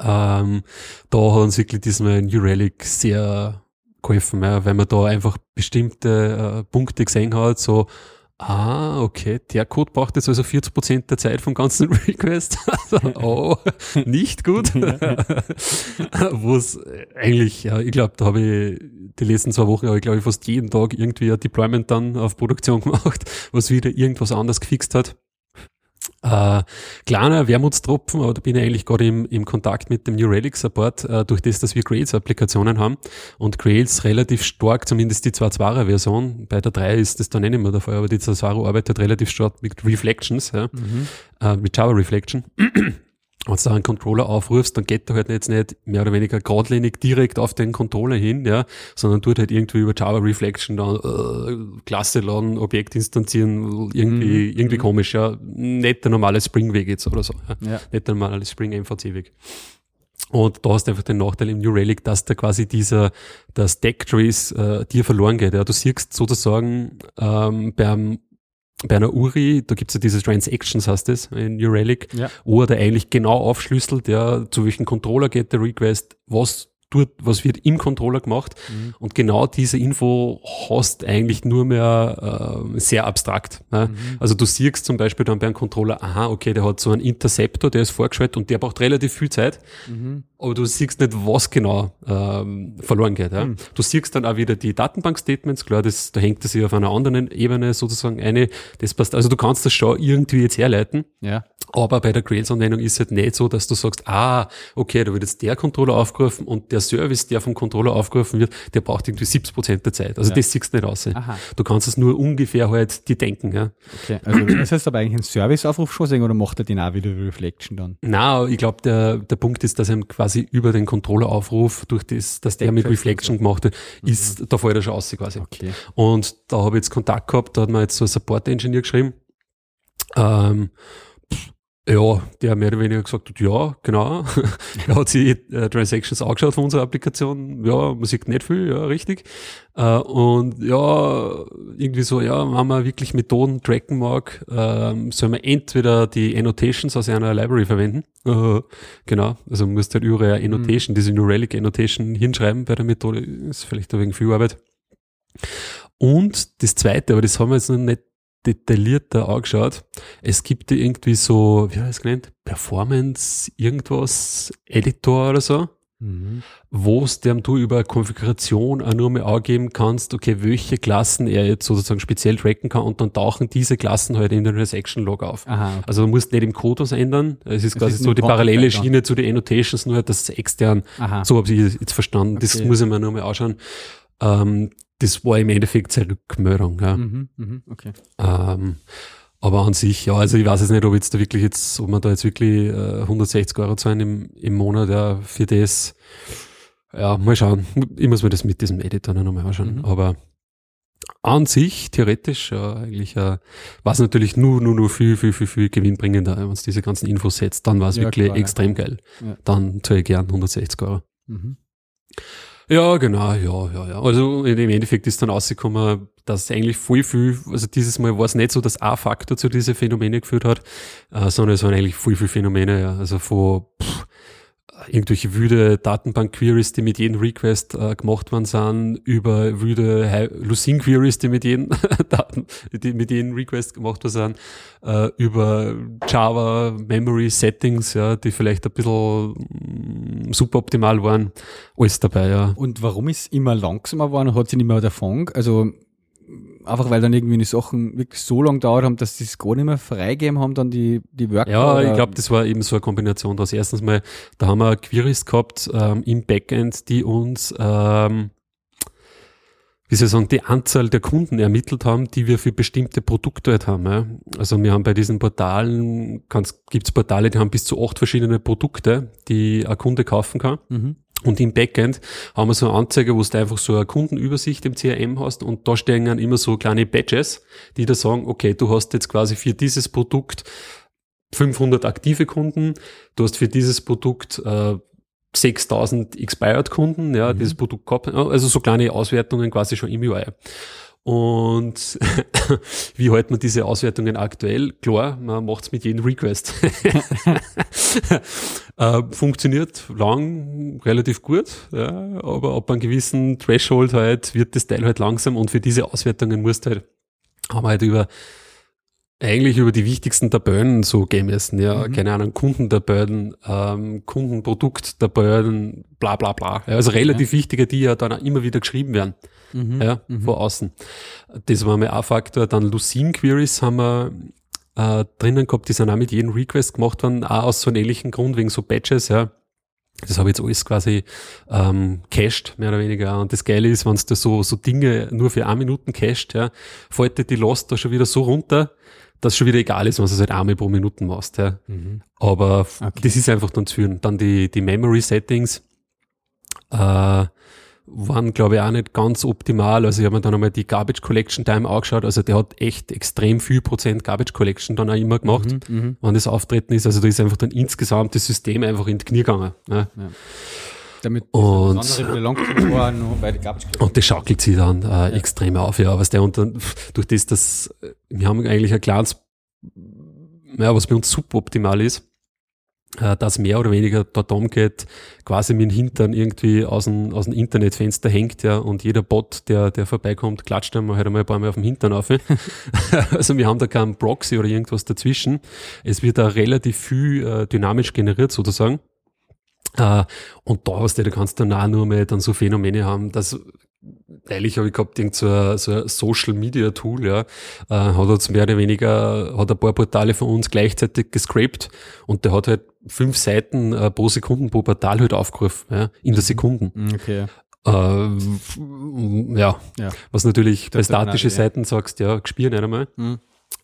Ähm, da hat uns wirklich diesmal New Relic sehr geholfen, ja, weil man da einfach bestimmte äh, Punkte gesehen hat, so, ah, okay, der Code braucht jetzt also 40% der Zeit vom ganzen [laughs] Request. Also, oh, nicht gut. [laughs] [laughs] Wo es eigentlich, ja, ich glaube, da habe ich die letzten zwei Wochen, habe ich glaube ich fast jeden Tag irgendwie ein Deployment dann auf Produktion gemacht, was wieder irgendwas anders gefixt hat. Äh, kleiner Wermutstropfen, aber da bin ich eigentlich gerade im, im Kontakt mit dem New Relic Support, äh, durch das, dass wir Grails-Applikationen haben und Grails relativ stark, zumindest die 2.2er Version, bei der 3 ist das dann nicht mehr der Fall, aber die 2.2er arbeitet relativ stark mit Reflections, ja, äh, mit Java Reflection. Wenn du da einen Controller aufrufst, dann geht er halt jetzt nicht mehr oder weniger geradlinig direkt auf den Controller hin, ja, sondern tut halt irgendwie über Java Reflection dann äh, Klasse laden, Objekt instanzieren, irgendwie, irgendwie komisch, ja. Nicht der normale Spring-Weg jetzt oder so. Ja. Ja. Nicht der normale Spring-MVC-Weg. Und da hast du einfach den Nachteil im New Relic, dass da quasi dieser, der Stack Trace äh, dir verloren geht. Ja. Du siehst sozusagen ähm, beim bei einer URI, da gibt's ja diese Transactions, heißt es, in New Relic, Ja. wo er da eigentlich genau aufschlüsselt, ja, zu welchem Controller geht der Request, was tut, was wird im Controller gemacht. Und genau diese Info hast eigentlich nur mehr äh, sehr abstrakt. Ne? Also du siehst zum Beispiel dann beim Controller, aha, okay, der hat so einen Interceptor, der ist vorgeschaltet und der braucht relativ viel Zeit. Aber du siehst nicht, was genau ähm, verloren geht. Ja? Du siehst dann auch wieder die Datenbank-Statements, klar, das, da hängt das sich auf einer anderen Ebene sozusagen eine. Das passt, also du kannst das schon irgendwie jetzt herleiten. Ja. Aber bei der Grails-Anwendung ist es halt nicht so, dass du sagst, ah, okay, da wird jetzt der Controller aufgerufen und der Service, der vom Controller aufgerufen wird, der braucht irgendwie 70 Prozent der Zeit. Also Ja. das siehst du nicht aus. Aha. Du kannst es nur ungefähr halt dir denken. Ja. Okay. Also [clears throat] das heißt aber eigentlich ein Serviceaufruf schon sehen oder macht er den auch wieder Reflection dann? Na, ich glaube, der, der Punkt ist, dass er quasi über den Controlleraufruf, durch das, dass der mit Reflection gemacht hat, ist, da fällt er schon aus quasi. Okay. Und da habe ich jetzt Kontakt gehabt, da hat mir jetzt so ein Support-Engineer geschrieben. Ähm, ja, der mehr oder weniger gesagt hat, ja, genau. [laughs] er hat sich äh, Transactions angeschaut von unserer Applikation. Ja, man sieht nicht viel, ja, richtig. Äh, und ja, irgendwie so, ja, wenn man wirklich Methoden tracken mag, ähm, soll man entweder die Annotations aus einer Library verwenden. Äh, [laughs] genau, also man muss halt überall eine Annotation, diese New Relic Annotation hinschreiben bei der Methode. Ist vielleicht ein wenig viel Arbeit. Und das zweite, aber das haben wir jetzt noch nicht detaillierter angeschaut. Es gibt irgendwie so, wie heißt es genannt? Performance, irgendwas, Editor oder so, Mhm. wo es dem du über Konfiguration auch nur mal angeben kannst, okay, welche Klassen er jetzt sozusagen speziell tracken kann und dann tauchen diese Klassen halt in den Transaction Log auf. Aha. Okay. Also du musst nicht im Code was ändern. Es ist Es quasi ist so die parallele Schiene zu den Annotations, nur dass es extern Aha. so habe ich jetzt verstanden. Das Okay. muss ich mir nur mal anschauen. Ähm, das war im Endeffekt seine Rückmeldung. Ja. Mhm. Mhm. Okay. Ähm, aber an sich, ja, also ich weiß jetzt nicht, ob jetzt da wirklich jetzt, ob man da jetzt wirklich äh, 160 Euro zahlen im, im Monat ja, für das. Ja, mal schauen. Ich muss mir das mit diesem Editor noch mal anschauen. Mhm. Aber an sich, theoretisch, ja, eigentlich, äh, war es natürlich nur, nur, nur viel, viel, viel, viel gewinnbringender, wenn man diese ganzen Infos setzt. Dann war es Ja, wirklich klar, ja. extrem geil. Ja. Dann zahle ich gern 160 Euro. Mhm. Ja, genau, ja, ja, ja. Also im Endeffekt ist dann rausgekommen, dass eigentlich voll viel, also dieses Mal war es nicht so, dass ein Faktor zu diese Phänomene geführt hat, äh, sondern es waren eigentlich voll viel Phänomene, ja. Also von pff, irgendwelche wüde Datenbank-Queries, die mit jedem Request äh, gemacht worden sind, über wüde Lucene-Queries, die mit jedem [laughs] Daten, die mit jedem Request gemacht worden sind, äh, über Java Memory Settings, ja, die vielleicht ein bisschen mm, suboptimal waren, alles dabei, ja. Und warum ist immer langsamer geworden? Hat sich nicht mehr davon? Also einfach weil dann irgendwie die Sachen wirklich so lange dauert haben, dass sie es gar nicht mehr freigegeben haben, dann die, die Worker? Ja, ich glaube, das war eben so eine Kombination daraus. Erstens mal, da haben wir Queries gehabt ähm, im Backend, die uns, ähm, wie soll ich sagen, die Anzahl der Kunden ermittelt haben, die wir für bestimmte Produkte halt haben. Ja. Also wir haben bei diesen Portalen, gibt es Portale, die haben bis zu acht verschiedene Produkte, die ein Kunde kaufen kann. Mhm. Und im Backend haben wir so eine Anzeige, wo du einfach so eine Kundenübersicht im CRM hast und da stehen dann immer so kleine Badges, die da sagen, okay, du hast jetzt quasi für dieses Produkt 500 aktive Kunden, du hast für dieses Produkt äh, 6000 expired Kunden, ja, mhm. dieses Produkt gehabt, also so kleine Auswertungen quasi schon im UI. Und [laughs] wie hält man diese Auswertungen aktuell? Klar, man macht's mit jedem Request. [laughs] äh, funktioniert lang relativ gut, ja, aber ab einem gewissen Threshold halt wird das Teil halt langsam und für diese Auswertungen musst du halt, haben wir halt über eigentlich über die wichtigsten Tabellen so gemessen, ja, mhm. keine Ahnung, Kundentabellen, ähm, Kundenprodukttabellen, bla bla bla. Ja, also relativ ja. wichtige, die ja dann auch immer wieder geschrieben werden, mhm. ja, mhm. vor außen. Das war mal ein Faktor. Dann Lucene Queries haben wir äh, drinnen gehabt, die sind auch mit jedem Request gemacht worden, auch aus so einem ähnlichen Grund, wegen so Batches, ja. Das habe ich jetzt alles quasi ähm, cached, mehr oder weniger. Und das Geile ist, wenn du so, so Dinge nur für eine Minuten cached, ja, fällt dir die Lost da schon wieder so runter, dass schon wieder egal ist, wenn du es halt einmal pro Minuten machst. Ja. Mhm. Aber okay. das ist einfach dann zu führen. Dann die, die Memory Settings äh, waren, glaube ich, auch nicht ganz optimal. Also ich habe mir dann einmal die Garbage Collection Time angeschaut. Also der hat echt extrem viel Prozent Garbage Collection dann auch immer gemacht, mhm, mhm. wenn das Auftreten ist. Also da ist einfach dann insgesamt das System einfach in die Knie gegangen. Ja. ja. Damit und, und das schaukelt sich dann äh, ja. extrem auf, ja. Was der und dann, durch das, dass wir haben eigentlich ein kleines, ja, was bei uns suboptimal ist, äh, dass mehr oder weniger dort umgeht, quasi mit dem Hintern irgendwie aus dem, aus dem Internetfenster hängt, ja, und jeder Bot, der, der vorbeikommt, klatscht einmal halt einmal ein paar Mal auf dem Hintern auf. [laughs] also wir haben da keinen Proxy oder irgendwas dazwischen. Es wird da relativ viel äh, dynamisch generiert sozusagen. Äh, und da hast du, da kannst du dann auch nur mehr dann so Phänomene haben, dass Ehrlich habe ich gehabt, irgend so ein, so ein Social Media Tool, ja, äh, hat uns mehr oder weniger, hat ein paar Portale von uns gleichzeitig gescrapt und der hat halt fünf Seiten äh, pro Sekunde pro Portal halt aufgerufen, ja, in der mhm. Sekunde. Mhm, okay. Äh, ja. ja. was natürlich das bei statischen Seiten sagst, ja, gespielt nicht einmal. Mhm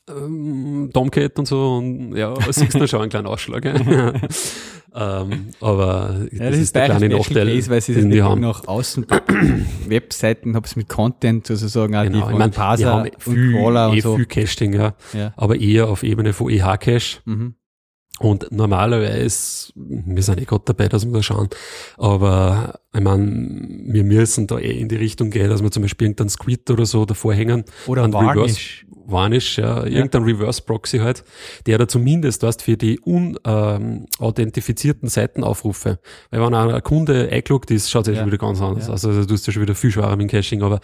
ähm, Tomcat und so und ja, siehst du schon einen kleinen Ausschlag. [laughs] [laughs] ähm, aber ja, das, das, ist der kleine Nachteil, Case, weil sie den wir haben. nach außen [coughs] Webseiten hab's mit Content sozusagen auch genau, die ich mein, Parser wir haben viel, und eh so. viel Caching, ja, ja, aber eher auf Ebene von EH-Cache. Mhm. Und normalerweise, wir sind eh gerade dabei, dass wir da schauen, aber ich meine, wir müssen da eh in die Richtung gehen, dass wir zum Beispiel irgendeinen Squid oder so davor hängen. Oder ein Varnish. Varnish, ja, irgendein Reverse Proxy halt, der da zumindest was für die unauthentifizierten ähm, Seitenaufrufe. Weil wenn ein Kunde eingeloggt ist, schaut es ja. schon wieder ganz anders ja. aus. Also du hast ja schon wieder viel schwerer mit dem Caching, aber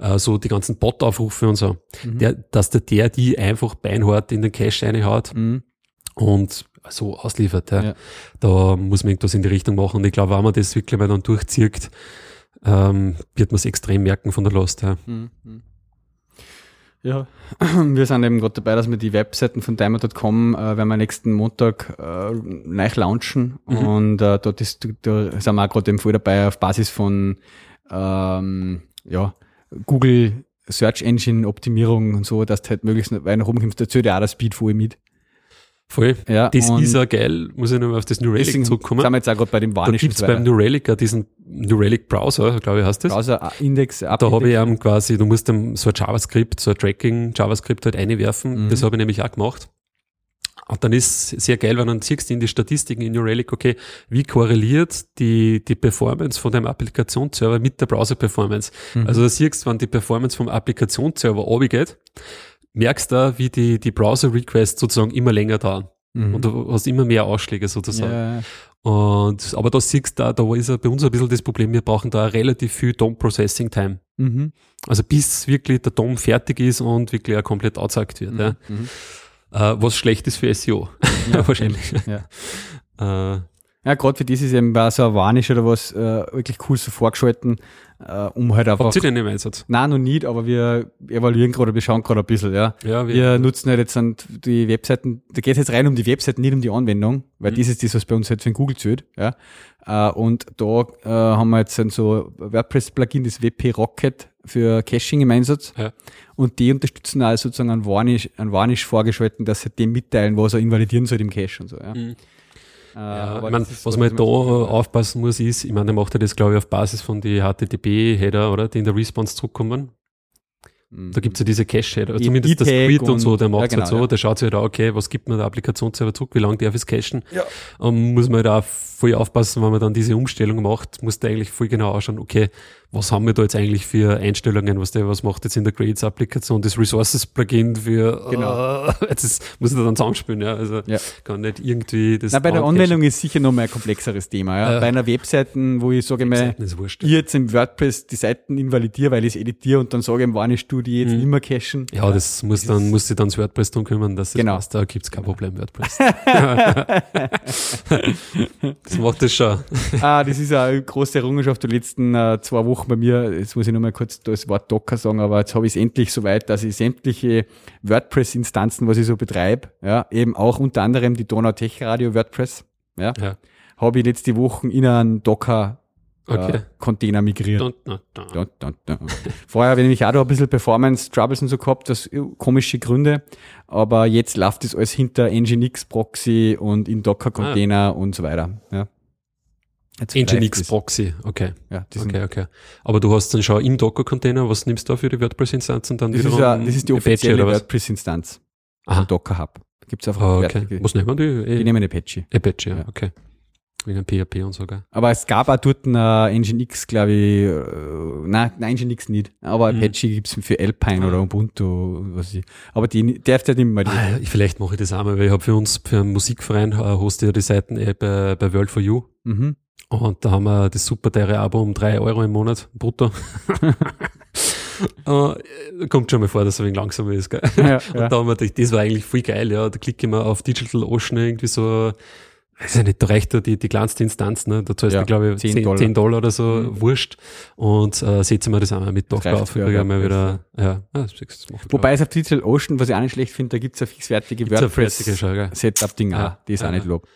äh, so die ganzen Bot-Aufrufe und so, mhm. der, dass der, der die einfach beinhart in den Cache reinhaut mhm. und so ausliefert. Ja. ja. Da muss man irgendwas in die Richtung machen. Und ich glaube, wenn man das wirklich mal dann durchzieht, ähm, wird man es extrem merken von der Last. Ja. Mhm. Ja, [clears throat] wir sind eben gerade dabei, dass wir die Webseiten von Diamond.com, äh, werden wir nächsten Montag äh, neu launchen. Mhm. Und äh, dort ist, da sind wir auch gerade voll dabei auf Basis von ähm, ja, Google Search Engine Optimierung und so, dass du halt möglichst weit nach oben kommst. Da zählt ja auch der Speed voll mit. Voll. Ja, das ist ja geil, muss ich nochmal auf das New Relic zurückkommen. Sind wir jetzt auch gerade bei dem Varnish. Da gibt's beim New Relic ja diesen New Relic Browser, glaube ich, heißt das. Browser äh, Index. Da habe ich ähm, quasi, du musst dann so ein JavaScript, so ein Tracking JavaScript halt einwerfen. Mhm. Das habe ich nämlich auch gemacht. Und dann ist sehr geil, wenn du dann siehst in die Statistiken in New Relic, okay, wie korreliert die, die Performance von deinem Applikationsserver mit der Browser-Performance. Mhm. Also da siehst wenn die Performance vom Applikationsserver runtergeht, merkst du, wie die, die Browser-Requests sozusagen immer länger dauern. Mhm. Und du hast immer mehr Ausschläge sozusagen. Ja. Und, aber da siehst du, da ist ja bei uns ein bisschen das Problem, wir brauchen da relativ viel DOM-Processing-Time. Mhm. Also bis wirklich der DOM fertig ist und wirklich auch komplett angezeigt wird. Mhm. Ja. Äh, was schlecht ist für SEO. Ja, [laughs] wahrscheinlich. Ja. äh, ja, gerade für das ist eben so ein Varnish oder was äh, wirklich cool so vorgeschalten, äh, um halt einfach. Habt ihr den im Einsatz? Nein, noch nicht, aber wir evaluieren gerade, wir schauen gerade ein bisschen, ja. Ja, Wir nutzen halt jetzt die Webseiten, da geht es jetzt rein um die Webseiten, nicht um die Anwendung, weil Mhm. das ist das, was bei uns halt für Google zählt, ja. Äh, und da äh, haben wir jetzt dann so WordPress-Plugin, das WP Rocket für Caching im Einsatz. Ja. Und die unterstützen auch sozusagen einen Varnish, einen Varnish vorgeschalten, dass sie dem mitteilen, was er invalidieren soll im Cache und so, ja. Mhm. Äh, Ja, ich mein, das ist was so, man da aufpassen muss, ist, ich meine, der macht ja das, glaube ich, auf Basis von die HTTP-Header, oder? Die in der Response zurückkommen. Mhm. Da gibt's ja diese Cache-Header, E- zumindest das Squid und, so, der und- macht ja, halt genau, so, ja. der schaut sich halt an, okay, was gibt mir der Applikationsserver zurück, wie lange darf ich es cachen? Ja. Ähm, muss man halt auch voll aufpassen, wenn man dann diese Umstellung macht, muss der eigentlich voll genau anschauen, okay, was haben wir da jetzt eigentlich für Einstellungen, was der, was macht jetzt in der Grades-Applikation das Resources-Plugin für, Genau. äh, [laughs] das muss er dann zusammenspielen, ja, also Ja. kann nicht irgendwie das Na, bei der. Anwendung ist sicher noch mal ein komplexeres Thema. Ja. Äh. bei einer Webseite, wo ich sage mal, ist ich jetzt im WordPress die Seiten invalidiere, weil ich es editiere und dann sage, wann ich die jetzt Mhm. immer cachen. Ja, das muss das dann, ist- muss sich dann das WordPress drum kümmern, dass das Genau. passt. Da gibt's kein Problem, WordPress. [laughs] [laughs] das macht das schon. ah, das ist eine große Errungenschaft der letzten äh, zwei Wochen bei mir. Jetzt muss ich noch mal kurz das Wort Docker sagen, aber jetzt habe ich es endlich soweit, dass ich sämtliche WordPress-Instanzen, was ich so betreibe, ja, eben auch unter anderem die Donau Tech Radio WordPress, ja, Ja. habe ich letzte Wochen in einen Docker Okay. äh, Container migriert. Dun, dun, dun. Dun, dun, dun. Vorher habe ich nämlich auch da ein bisschen Performance-Troubles und so gehabt, das komische Gründe. Aber jetzt läuft das alles hinter Nginx Proxy und in Docker-Container und so weiter. Ja. Jetzt Nginx. Proxy, okay. Ja, sind- Okay, okay. Aber du hast dann schon im Docker-Container, was nimmst du da für die WordPress-Instanzen dann das, ist wiederum? ja, das ist die offizielle? WordPress-Instanz. Aha. Von Docker Hub. Gibt's einfach Ah, okay. Was nehmen die? Die Eh, nehmen Apache. Apache, ja, Ja. okay. Wegen PHP und so, gell? Aber es gab auch dort ein äh, Nginx, glaube ich, äh, nein, nein, Nginx nicht. Aber Mhm. Apache gibt's für Alpine Ah. oder Ubuntu, was weiß ich. Aber die darf ja nicht mehr die. Ah, ich- Vielleicht mache ich das auch mal, weil ich habe für uns, für einen Musikverein, äh, hoste ja die Seiten eh bei, bei World for You. Mhm. Und da haben wir das super teure Abo um drei Euro im Monat, brutto. [laughs] äh, kommt schon mal vor, dass es ein wenig langsamer ist, gell? Ja, Und ja. da haben wir gedacht, das war eigentlich voll geil, ja. Da klicke ich mal auf Digital Ocean irgendwie so, weiß ich nicht, da reicht da die, die kleinste Instanz, ne? Da zahlst Ja, du, glaube ich, 10 10 Dollar. 10 Dollar oder so, Mhm. wurscht. Und äh, setzen wir das einmal mit Docker auf. Ich kriege mal wieder, ja, macht Wobei es auf Digital Ocean, was ich auch nicht schlecht finde, da gibt's eine fertige schon, gell? WordPress-Setup-Ding Ja, auch. Die ist ja, auch nicht ja. lob.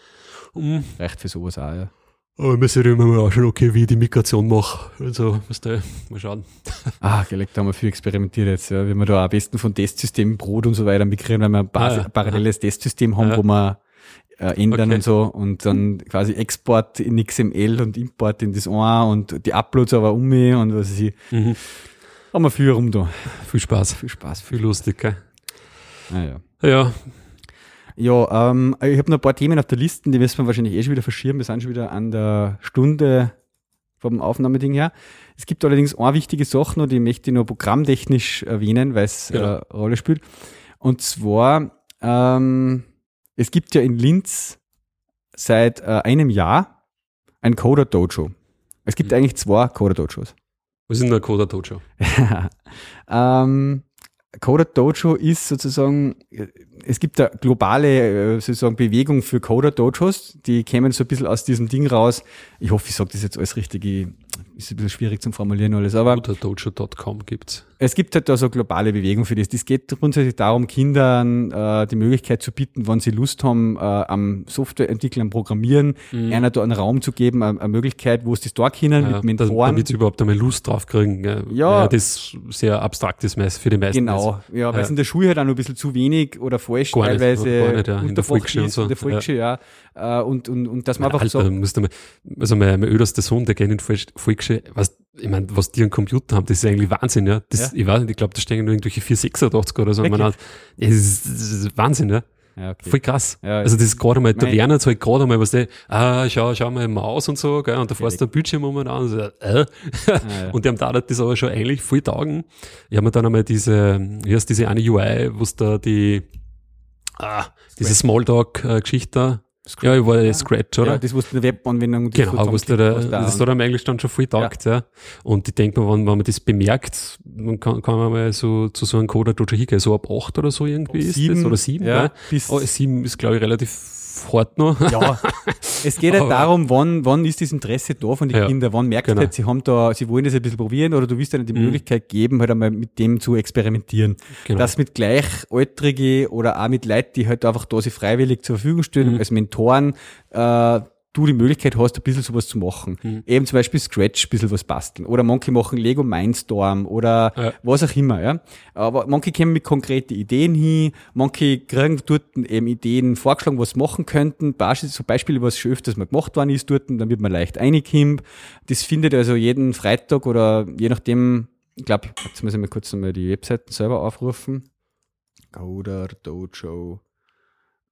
Mhm. Reicht für sowas auch, ja. Aber wir sollten immer mal anschauen, okay, wie ich die Migration mache. Also, was da, mal schauen. Ah, gelegt, da haben wir viel experimentiert jetzt, ja. Wie wir da am besten von Testsystemen Brot und so weiter migrieren, weil wir ein Ah, ja. paralleles Testsystem haben, Ja. wo wir äh, ändern Okay. und so und dann quasi Export in XML und Import in das eine und die Uploads aber um mich und was weiß ich. Mhm. Haben wir viel rum da. Viel Spaß. Viel Spaß. Viel lustig, gell? Ah, ja. Ja, Ja, ähm, ich habe noch ein paar Themen auf der Liste, die müssen wir wahrscheinlich eh schon wieder verschieben. Wir sind schon wieder an der Stunde vom Aufnahmeding her. Es gibt allerdings eine wichtige Sache noch, die möchte ich noch programmtechnisch erwähnen, weil es Genau. äh, eine Rolle spielt. Und zwar, ähm, es gibt ja in Linz seit äh, einem Jahr ein Coder Dojo. Es gibt Mhm. eigentlich zwei Coder Dojos. was ist denn der Coda Dojo? [laughs] ähm, Coder Dojo ist sozusagen, es gibt eine globale äh, sozusagen Bewegung für Coder Dojos, die kämen so ein bisschen aus diesem Ding raus. Ich hoffe, ich sage das jetzt alles richtig, ich, ist ein bisschen schwierig zum Formulieren alles, aber CodaDojo.com gibt's. es gibt halt da so globale Bewegung für das. Das geht grundsätzlich darum, Kindern äh, die Möglichkeit zu bieten, wenn sie Lust haben, äh, am Softwareentwickeln, am Programmieren, einer da einen Raum zu geben, eine, eine Möglichkeit, wo es das da können Ja, mit Mentoren. Damit sie überhaupt einmal Lust drauf kriegen. Ja, Ja. ja das sehr abstrakt ist für die meisten. Genau, ja, weil Ja. es in der Schule halt auch noch ein bisschen zu wenig oder falsch Gar nicht, teilweise gar nicht, ja, in der Volksschule und ist, so, In der Volksschule, ja. Äh, Und, und, und dass man Mein einfach Alter, sagt, musst du mal, also mein, mein ältester Sohn, der geht in die Volksschule, was, ich meine, was die an Computer haben, das ist eigentlich Wahnsinn, ja. Das, Ja. Ich weiß nicht, ich glaube, da stehen nur irgendwelche 486 oder so. Man hat, das, ist, das ist Wahnsinn, ja. ja, okay. Voll krass. Ja, also das ist gerade mal, da lernen sie halt gerade einmal, was der, ah, schau, schau mal Maus und so, gell, und da fährst du den Bildschirm um und an und so, äh. ja. [laughs] Und die haben da das aber schon eigentlich voll taugen. Ich habe mir dann einmal diese, wie heißt diese eine UI, wo es da die, ah, diese Smalltalk-Geschichte da, ja, ich war ja Scratch, oder? ja, das was eine Webanwendung Genau, wo du da, was da das hat einem eigentlich dann schon voll taugt, ja. Und ich denke mir, wenn, wenn man das bemerkt, man kann, kann man mal so zu so einem Coder Dojo hingehen, so ab 8 oder so irgendwie ist das, oder 7, ja, ja. bis Oh, 7 ist, glaube ich, relativ fort noch. Ja, es geht halt darum, wann, wann ist das Interesse da von den Ja, Kindern, wann merkst genau. du halt, sie haben da, sie wollen das ein bisschen probieren oder du willst ihnen die Mhm. Möglichkeit geben, halt einmal mit dem zu experimentieren. Genau. Dass mit Gleichaltrige oder auch mit Leuten, die halt einfach da sich freiwillig zur Verfügung stellen, Mhm. als Mentoren, äh, du die Möglichkeit hast, ein bisschen sowas zu machen. Mhm. Eben zum Beispiel Scratch, ein bisschen was basteln. Oder manche machen Lego Mindstorm oder Ja. was auch immer, ja. Aber manche kommen mit konkreten Ideen hin, manche kriegen dort eben Ideen vorgeschlagen, was sie machen könnten. Beispiel, so Beispiele, was schon öfters mal gemacht worden ist dort, dann wird man leicht reinkommen. Das findet also jeden Freitag oder je nachdem, ich glaube, jetzt muss ich mal kurz nochmal die Webseiten selber aufrufen. Coder Dojo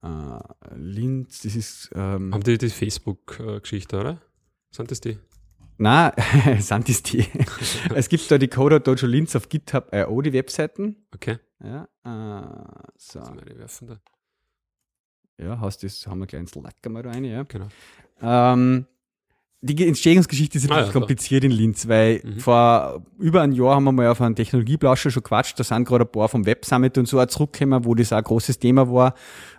äh, Linz, das ist ähm, Haben die die Facebook-Geschichte, oder? Sind das die? Na, [laughs] sind das die. [laughs] es gibt da die Coder Dojo Linz auf GitHub.io, die Webseiten. Okay. Ja, äh, so. Ja, hast das, haben wir gleich ins Lacker mal da rein, ja. Genau. Ähm, die Entstehungsgeschichte ist ein Ah, ja, kompliziert in Linz, weil Mhm. vor über einem Jahr haben wir mal auf einen Technologieplauscher schon quatscht, da sind gerade ein paar vom Web Summit und so auch zurückgekommen, wo das auch ein großes Thema war.